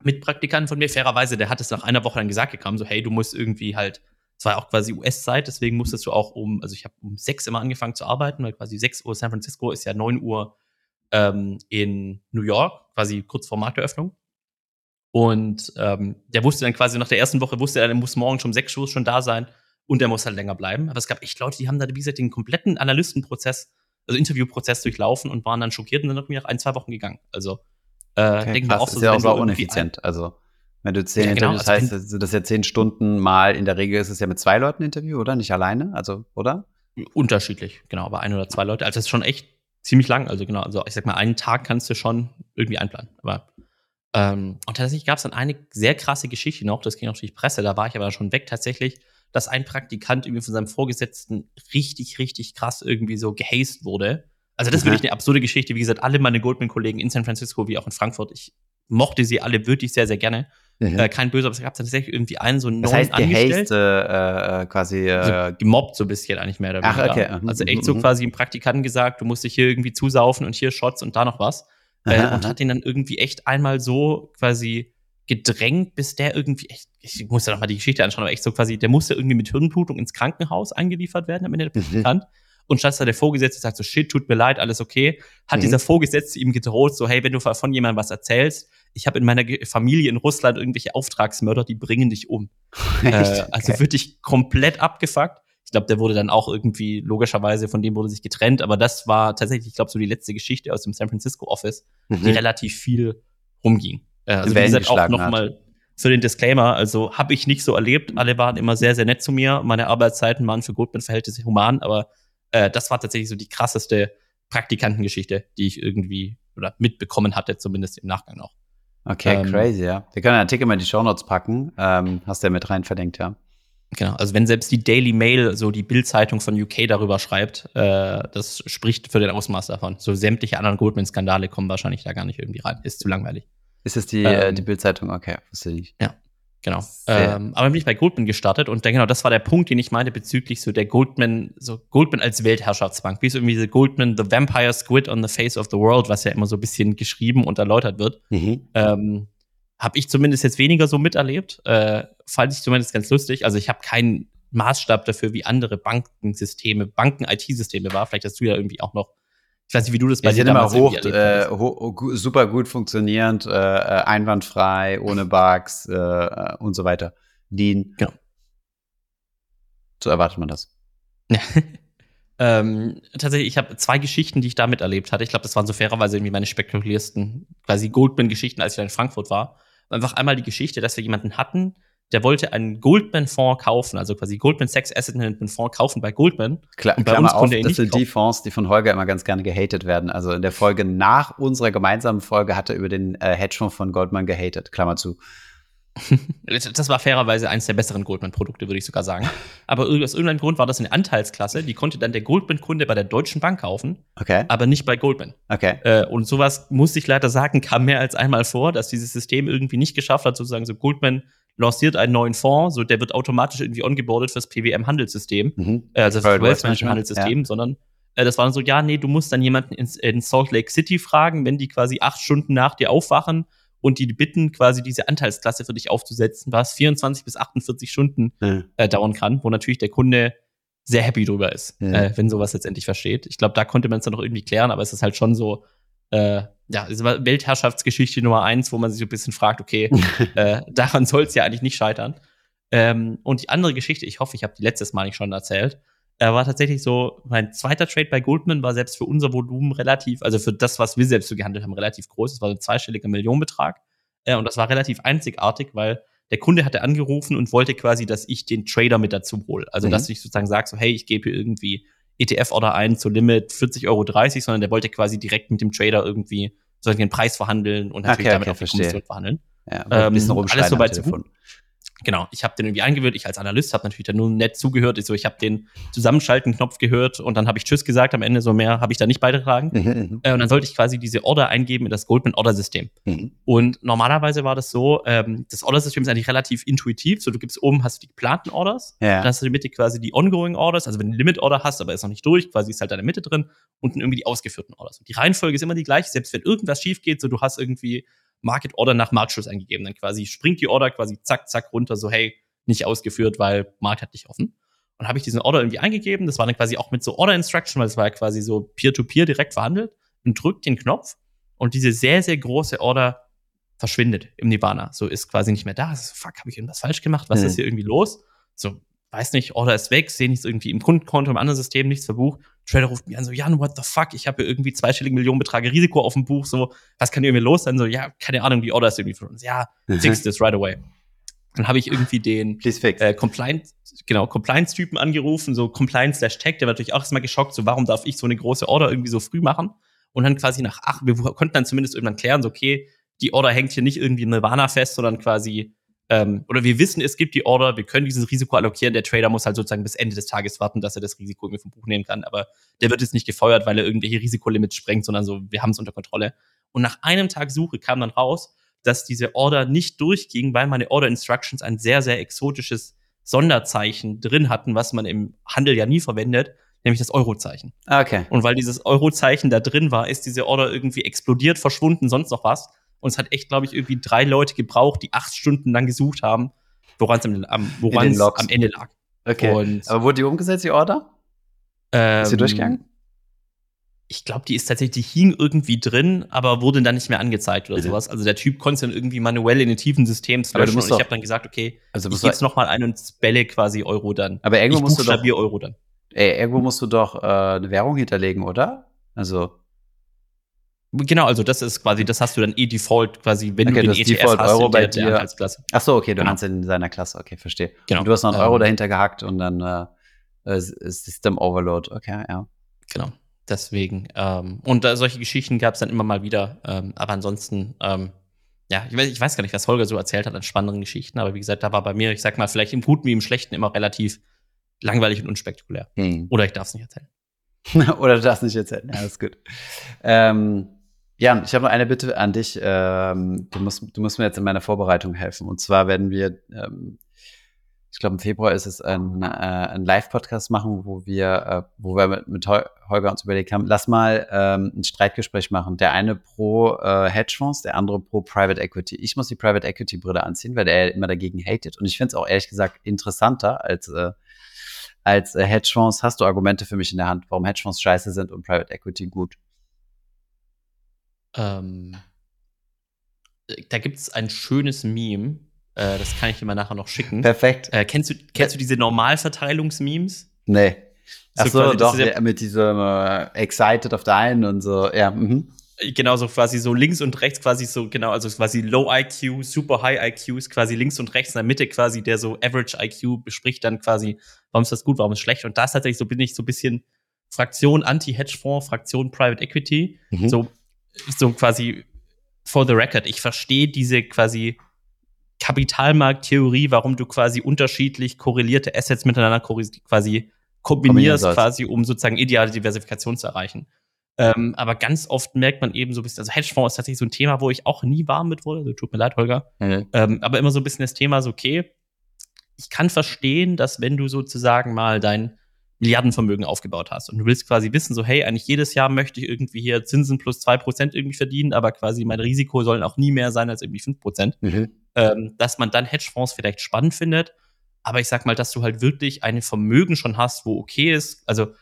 mit Praktikanten von mir, fairerweise, der hat es nach einer Woche dann gesagt gekam, so, hey, du musst irgendwie halt, es war auch quasi US-Zeit, deswegen musstest du auch um, also ich habe um sechs immer angefangen zu arbeiten, weil quasi 6 Uhr San Francisco ist ja 9 Uhr ähm, in New York, quasi kurz vor Markteröffnung. Und ähm, der wusste dann quasi nach der ersten Woche, wusste er, er muss morgen schon sechs Uhr schon da sein und der muss halt länger bleiben. Aber es gab echt Leute, die haben da, wie gesagt, den kompletten Analystenprozess, also Interviewprozess durchlaufen und waren dann schockiert und sind irgendwie nach ein, zwei Wochen gegangen. Also äh, okay, denken wir auch so. Ist ja auch so uneffizient. Also wenn du zehn ja, genau, Interviews also heißt, das ist ja zehn Stunden mal, in der Regel ist es ja mit zwei Leuten Interview, oder? Nicht alleine, also, oder? Unterschiedlich, genau, aber ein oder zwei Leute. Also das ist schon echt ziemlich lang. Also genau, also ich sag mal, einen Tag kannst du schon irgendwie einplanen. Aber ähm, und tatsächlich gab es dann eine sehr krasse Geschichte noch, das ging auch durch die Presse, da war ich aber schon weg tatsächlich, dass ein Praktikant irgendwie von seinem Vorgesetzten richtig, richtig krass irgendwie so gehased wurde. Also das ist wirklich eine absurde Geschichte. Wie gesagt, alle meine Goldman-Kollegen in San Francisco wie auch in Frankfurt, ich mochte sie alle wirklich sehr, sehr gerne. Mhm. Äh, kein böser, aber es gab tatsächlich irgendwie einen so einen das heißt, gehased, äh, äh, quasi äh, also gemobbt so ein bisschen eigentlich mehr oder weniger. Ach, okay. Also echt so mhm. quasi im Praktikanten gesagt, du musst dich hier irgendwie zusaufen und hier Shots und da noch was. Äh, und hat ihn dann irgendwie echt einmal so quasi gedrängt, bis der irgendwie, echt, ich muss ja noch mal die Geschichte anschauen, aber echt so quasi, der musste irgendwie mit Hirnblutung ins Krankenhaus eingeliefert werden am Ende der mhm. Praktikant. Mhm. Und statt der Vorgesetzte sagt so, shit, tut mir leid, alles okay, hat mhm. dieser Vorgesetzte ihm gedroht, so, hey, wenn du von jemandem was erzählst, ich habe in meiner Familie in Russland irgendwelche Auftragsmörder, die bringen dich um. äh, also okay. wirklich komplett abgefuckt. Ich glaube, der wurde dann auch irgendwie, logischerweise, von dem wurde sich getrennt, aber das war tatsächlich, ich glaube, so die letzte Geschichte aus dem San Francisco Office, mhm. die relativ viel rumging. Äh, also wie gesagt, auch nochmal für den Disclaimer, also habe ich nicht so erlebt. Alle waren immer sehr, sehr nett zu mir. Meine Arbeitszeiten waren für Goldman-Verhältnisse human, aber äh, das war tatsächlich so die krasseste Praktikantengeschichte, die ich irgendwie oder mitbekommen hatte, zumindest im Nachgang noch. Okay, ähm, crazy, ja. Wir können einen Artikel mal in die Show Notes packen. Ähm, hast du ja mit rein verlinkt, ja. Genau, also wenn selbst die Daily Mail, so die Bildzeitung von UK darüber schreibt, äh, das spricht für den Ausmaß davon. So sämtliche anderen Goldman-Skandale kommen wahrscheinlich da gar nicht irgendwie rein. Ist zu langweilig. Ist es die, äh, ähm, die Bildzeitung? Okay, wusste ich. Ja, genau. Ähm, aber bin ich bei Goldman gestartet und dann, genau, das war der Punkt, den ich meinte bezüglich so der Goldman, so Goldman als Weltherrschaftsbank. Wie ist irgendwie diese Goldman, the Vampire Squid on the Face of the World, was ja immer so ein bisschen geschrieben und erläutert wird. Mhm. Ähm, habe ich zumindest jetzt weniger so miterlebt. Äh, fand ich zumindest ganz lustig. Also ich habe keinen Maßstab dafür, wie andere Bankensysteme, Banken-IT-Systeme war. Vielleicht hast du ja irgendwie auch noch, ich weiß nicht, wie du das bei ja, dir immer hoch, äh, ho super gut funktionierend, äh, äh, einwandfrei, ohne Bugs äh, äh, und so weiter. Lean. Genau. So erwartet man das. ähm, tatsächlich, ich habe zwei Geschichten, die ich da miterlebt hatte. Ich glaube, das waren so fairerweise irgendwie meine spektakulärsten, quasi Goldman-Geschichten, als ich in Frankfurt war einfach einmal die Geschichte, dass wir jemanden hatten, der wollte einen Goldman-Fonds kaufen, also quasi Goldman Sachs Asset Management Fonds kaufen bei Goldman. Klar, und bei Klammer uns auf, das sind die Fonds, die von Holger immer ganz gerne gehatet werden. Also in der Folge nach unserer gemeinsamen Folge hat er über den äh, Hedgefonds von Goldman gehatet. Klammer zu. Das war fairerweise eines der besseren Goldman-Produkte, würde ich sogar sagen. Aber aus irgendeinem Grund war das eine Anteilsklasse, die konnte dann der Goldman-Kunde bei der Deutschen Bank kaufen, okay. aber nicht bei Goldman. Okay. Äh, und sowas, muss ich leider sagen, kam mehr als einmal vor, dass dieses System irgendwie nicht geschafft hat, sozusagen so Goldman lanciert einen neuen Fonds, so der wird automatisch irgendwie ongeboardet fürs PWM-Handelssystem, mhm. äh, also das Wealth Management-Handelssystem, ja. sondern äh, das war dann so, ja, nee, du musst dann jemanden in Salt Lake City fragen, wenn die quasi acht Stunden nach dir aufwachen und die bitten, quasi diese Anteilsklasse für dich aufzusetzen, was 24 bis 48 Stunden ja. äh, dauern kann, wo natürlich der Kunde sehr happy drüber ist, ja. äh, wenn sowas letztendlich versteht. Ich glaube, da konnte man es dann noch irgendwie klären, aber es ist halt schon so, äh, ja, es war Weltherrschaftsgeschichte Nummer eins, wo man sich so ein bisschen fragt, okay, äh, daran soll es ja eigentlich nicht scheitern. Ähm, und die andere Geschichte, ich hoffe, ich habe die letztes Mal nicht schon erzählt, äh, war tatsächlich so, mein zweiter Trade bei Goldman war selbst für unser Volumen relativ, also für das, was wir selbst so gehandelt haben, relativ groß. Es war ein zweistelliger Millionenbetrag. Äh, und das war relativ einzigartig, weil der Kunde hatte angerufen und wollte quasi, dass ich den Trader mit dazu hole. Also, mhm. dass ich sozusagen sage, so, hey, ich gebe hier irgendwie ETF-Order ein zu Limit 40,30 Euro, sondern der wollte quasi direkt mit dem Trader irgendwie sozusagen den Preis verhandeln und natürlich okay, damit okay, auch die Kommission verhandeln. Ja, ähm, alles soweit so gut genau, ich habe den irgendwie eingewählt, ich als Analyst habe natürlich dann nur nett zugehört. Ich, so, ich habe den Zusammenschalten-Knopf gehört und dann habe ich Tschüss gesagt. Am Ende so mehr habe ich da nicht beigetragen. Mhm, mhm, äh, und dann sollte ich quasi diese Order eingeben in das Goldman-Order-System. Mhm. Und normalerweise war das so, ähm, das Order-System ist eigentlich relativ intuitiv. So, du gibst oben, hast du die geplanten Orders, ja. dann hast du in der Mitte quasi die Ongoing Orders, also wenn du eine Limit-Order hast, aber ist noch nicht durch, quasi ist halt in der Mitte drin, unten irgendwie die ausgeführten Orders. Und die Reihenfolge ist immer die gleiche, selbst wenn irgendwas schief geht, so du hast irgendwie Market Order nach Marktschluss eingegeben. Dann quasi springt die Order quasi zack, zack runter, so hey, nicht ausgeführt, weil Markt hat nicht offen. Und habe ich diesen Order irgendwie eingegeben. Das war dann quasi auch mit so Order Instruction, weil es war ja quasi so Peer-to-Peer -peer direkt verhandelt und drückt den Knopf und diese sehr, sehr große Order verschwindet im Nirvana. So ist quasi nicht mehr da. So, fuck, habe ich irgendwas falsch gemacht? Was mhm. ist hier irgendwie los? So, weiß nicht, Order ist weg, sehe nichts irgendwie im Kundenkonto, im anderen System, nichts verbucht. Trader ruft mich an, so, Jan, what the fuck? Ich habe irgendwie zweistellige Millionenbeträge Risiko auf dem Buch, so, was kann hier irgendwie los sein? So, ja, keine Ahnung, die Order ist irgendwie von uns. Ja, mhm. fix this right away. Dann habe ich irgendwie den äh, Compliance, genau, Compliance-Typen angerufen, so Compliance-Tag, der war natürlich auch erstmal geschockt, so warum darf ich so eine große Order irgendwie so früh machen? Und dann quasi nach acht, wir konnten dann zumindest irgendwann klären, so okay, die Order hängt hier nicht irgendwie in Nirvana fest, sondern quasi, ähm, oder wir wissen, es gibt die Order, wir können dieses Risiko allokieren, der Trader muss halt sozusagen bis Ende des Tages warten, dass er das Risiko irgendwie vom Buch nehmen kann, aber der wird jetzt nicht gefeuert, weil er irgendwelche Risikolimits sprengt, sondern so, wir haben es unter Kontrolle. Und nach einem Tag Suche kam dann raus, dass diese Order nicht durchging, weil meine Order Instructions ein sehr, sehr exotisches Sonderzeichen drin hatten, was man im Handel ja nie verwendet, nämlich das Eurozeichen. Okay. Und weil dieses Eurozeichen da drin war, ist diese Order irgendwie explodiert, verschwunden, sonst noch was. Und es hat echt, glaube ich, irgendwie drei Leute gebraucht, die acht Stunden lang gesucht haben, woran es am, am, Ende lag. Okay. Und, Aber wurde die umgesetzt, die Order? Ähm, ist sie durchgegangen? ich glaube, die ist tatsächlich, die hing irgendwie drin, aber wurde dann nicht mehr angezeigt oder sowas. Also der Typ konnte dann irgendwie manuell in den tiefen Systems löschen. Und ich habe dann gesagt, okay, also ich gebe noch mal ein und spelle quasi Euro dann. Aber irgendwo ich musst du doch Euro dann. Ey, irgendwo musst du doch äh, eine Währung hinterlegen, oder? Also Genau, also das ist quasi, das hast du dann eh Default quasi, wenn okay, du den ETF Default hast Euro in der, bei dir. als Klasse. Ach so, okay, du genau. hast in seiner Klasse, okay, verstehe. Genau. Und du hast noch einen Euro ähm, dahinter gehackt und dann äh, äh System Overload, okay, ja. Genau. Deswegen, ähm, und äh, solche Geschichten gab es dann immer mal wieder. Ähm, aber ansonsten, ähm, ja, ich weiß, ich weiß, gar nicht, was Holger so erzählt hat an spannenden Geschichten, aber wie gesagt, da war bei mir, ich sag mal, vielleicht im Guten wie im Schlechten immer relativ langweilig und unspektakulär. Hm. Oder ich darf es nicht erzählen. Oder du darfst nicht erzählen. Ja, ist gut. Ähm, Jan, ich habe noch eine Bitte an dich. Ähm, du, musst, du musst mir jetzt in meiner Vorbereitung helfen. Und zwar werden wir ähm, ich glaube, im Februar ist es ein, äh, ein Live-Podcast machen, wo wir, äh, wo wir mit, mit Holger uns überlegt haben, lass mal ähm, ein Streitgespräch machen. Der eine pro äh, Hedgefonds, der andere pro Private Equity. Ich muss die Private Equity Brille anziehen, weil der immer dagegen hatet. Und ich finde es auch ehrlich gesagt interessanter als äh, als äh, Hedgefonds. Hast du Argumente für mich in der Hand, warum Hedgefonds scheiße sind und Private Equity gut? Ähm, da gibt es ein schönes Meme äh, das kann ich dir mal nachher noch schicken. Perfekt. Äh, kennst, du, kennst du diese Normalverteilungsmemes? Nee. Ach so, doch, ja, mit diesem äh, Excited auf der einen und so, ja. Mhm. Genau, so quasi so links und rechts quasi so, genau, also quasi Low IQ, Super High IQ ist quasi links und rechts in der Mitte quasi, der so Average IQ bespricht dann quasi, warum ist das gut, warum ist schlecht. Und das tatsächlich so bin ich so ein bisschen Fraktion Anti-Hedgefonds, Fraktion Private Equity. Mhm. So, so quasi for the record, ich verstehe diese quasi Kapitalmarkttheorie, warum du quasi unterschiedlich korrelierte Assets miteinander quasi kombinierst, quasi, um sozusagen ideale Diversifikation zu erreichen. Ähm, aber ganz oft merkt man eben so ein bisschen, also Hedgefonds ist tatsächlich so ein Thema, wo ich auch nie warm mit wurde. Also tut mir leid, Holger. Mhm. Ähm, aber immer so ein bisschen das Thema so, okay, ich kann verstehen, dass wenn du sozusagen mal dein Milliardenvermögen aufgebaut hast und du willst quasi wissen, so, hey, eigentlich jedes Jahr möchte ich irgendwie hier Zinsen plus zwei Prozent irgendwie verdienen, aber quasi mein Risiko sollen auch nie mehr sein als irgendwie fünf Prozent. Mhm ähm, dass man dann Hedgefonds vielleicht spannend findet. Aber ich sag mal, dass du halt wirklich eine Vermögen schon hast, wo okay ist, also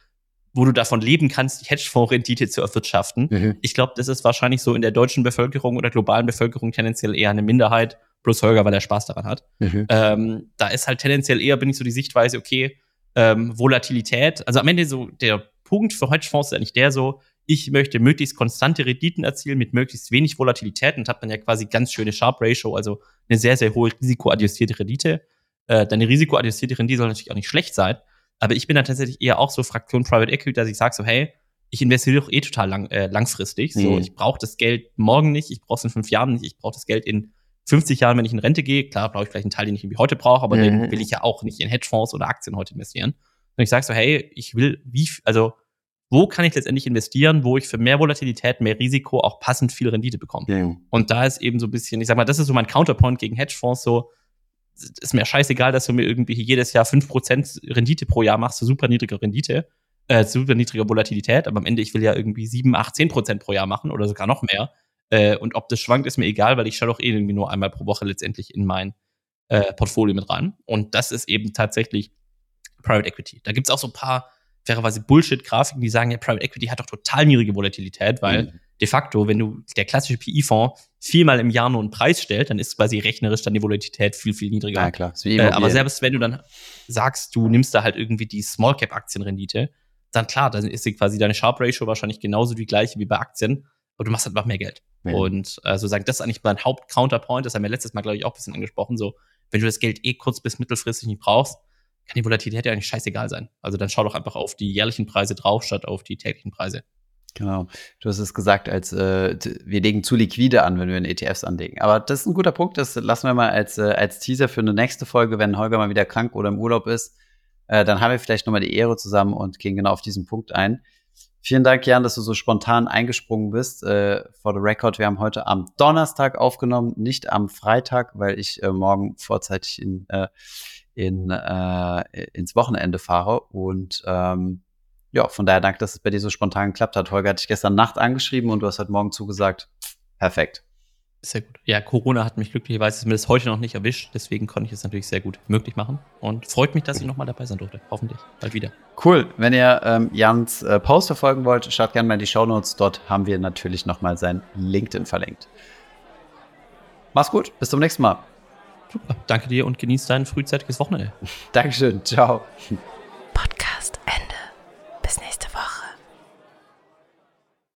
wo du davon leben kannst, die Hedgefonds-Rendite zu erwirtschaften. Mhm. Ich glaube, das ist wahrscheinlich so in der deutschen Bevölkerung oder globalen Bevölkerung tendenziell eher eine Minderheit, plus Holger, weil er Spaß daran hat. Mhm. Ähm, da ist halt tendenziell eher, bin ich so die Sichtweise, okay, ähm, Volatilität, also am Ende so der Punkt für Hedgefonds ist eigentlich der so, ich möchte möglichst konstante Renditen erzielen mit möglichst wenig Volatilität und hat man ja quasi ganz schöne Sharp Ratio, also eine sehr, sehr hohe risikoadjustierte Rendite. Äh, deine risikoadjustierte Rendite soll natürlich auch nicht schlecht sein, aber ich bin dann tatsächlich eher auch so Fraktion Private Equity, dass ich sage so, hey, ich investiere doch eh total lang, äh, langfristig. So, mhm. ich brauche das Geld morgen nicht, ich brauche es in fünf Jahren nicht, ich brauche das Geld in 50 Jahren, wenn ich in Rente gehe. Klar, brauche ich vielleicht einen Teil, den ich irgendwie heute brauche, aber mhm. den will ich ja auch nicht in Hedgefonds oder Aktien heute investieren. Und ich sage so, hey, ich will, wie, also wo kann ich letztendlich investieren, wo ich für mehr Volatilität, mehr Risiko auch passend viel Rendite bekomme. Ja. Und da ist eben so ein bisschen, ich sag mal, das ist so mein Counterpoint gegen Hedgefonds, so, ist mir scheißegal, dass du mir irgendwie jedes Jahr 5% Rendite pro Jahr machst, so super niedrige Rendite, äh, super niedrige Volatilität, aber am Ende, ich will ja irgendwie 7, 8, 10% pro Jahr machen oder sogar noch mehr. Äh, und ob das schwankt, ist mir egal, weil ich schaue doch eh irgendwie nur einmal pro Woche letztendlich in mein äh, Portfolio mit rein. Und das ist eben tatsächlich Private Equity. Da gibt's auch so ein paar fairerweise Bullshit-Grafiken, die sagen, ja, Private Equity hat doch total niedrige Volatilität, weil mhm. de facto, wenn du der klassische PI-Fonds viermal im Jahr nur einen Preis stellt, dann ist quasi rechnerisch dann die Volatilität viel, viel niedriger. Ja, klar. Äh, aber selbst wenn du dann sagst, du nimmst da halt irgendwie die Small Cap-Aktienrendite, dann klar, dann ist sie quasi deine Sharp Ratio wahrscheinlich genauso die gleiche wie bei Aktien, aber du machst halt einfach mehr Geld. Ja. Und äh, so sagen, das ist eigentlich mein Haupt-Counterpoint, das haben wir letztes Mal, glaube ich, auch ein bisschen angesprochen, so, wenn du das Geld eh kurz bis mittelfristig nicht brauchst, kann die Volatilität ja eigentlich scheißegal sein. Also dann schau doch einfach auf die jährlichen Preise drauf, statt auf die täglichen Preise. Genau. Du hast es gesagt, als äh, wir legen zu liquide an, wenn wir in ETFs anlegen. Aber das ist ein guter Punkt. Das lassen wir mal als, äh, als Teaser für eine nächste Folge, wenn Holger mal wieder krank oder im Urlaub ist. Äh, dann haben wir vielleicht nochmal die Ehre zusammen und gehen genau auf diesen Punkt ein. Vielen Dank, Jan, dass du so spontan eingesprungen bist. Äh, for the record, wir haben heute am Donnerstag aufgenommen, nicht am Freitag, weil ich äh, morgen vorzeitig in äh, in, äh, ins Wochenende fahre. Und ähm, ja, von daher danke, dass es bei dir so spontan geklappt hat. Holger hat dich gestern Nacht angeschrieben und du hast heute Morgen zugesagt. Perfekt. Sehr gut. Ja, Corona hat mich glücklicherweise das heute noch nicht erwischt, deswegen konnte ich es natürlich sehr gut möglich machen und freut mich, dass ich nochmal dabei sein durfte. Hoffentlich bald wieder. Cool. Wenn ihr ähm, Jans äh, Post verfolgen wollt, schaut gerne mal in die Show Notes. Dort haben wir natürlich nochmal sein LinkedIn verlinkt. Mach's gut. Bis zum nächsten Mal. Super. Danke dir und genieß dein frühzeitiges Wochenende. Dankeschön. Ciao. Podcast Ende.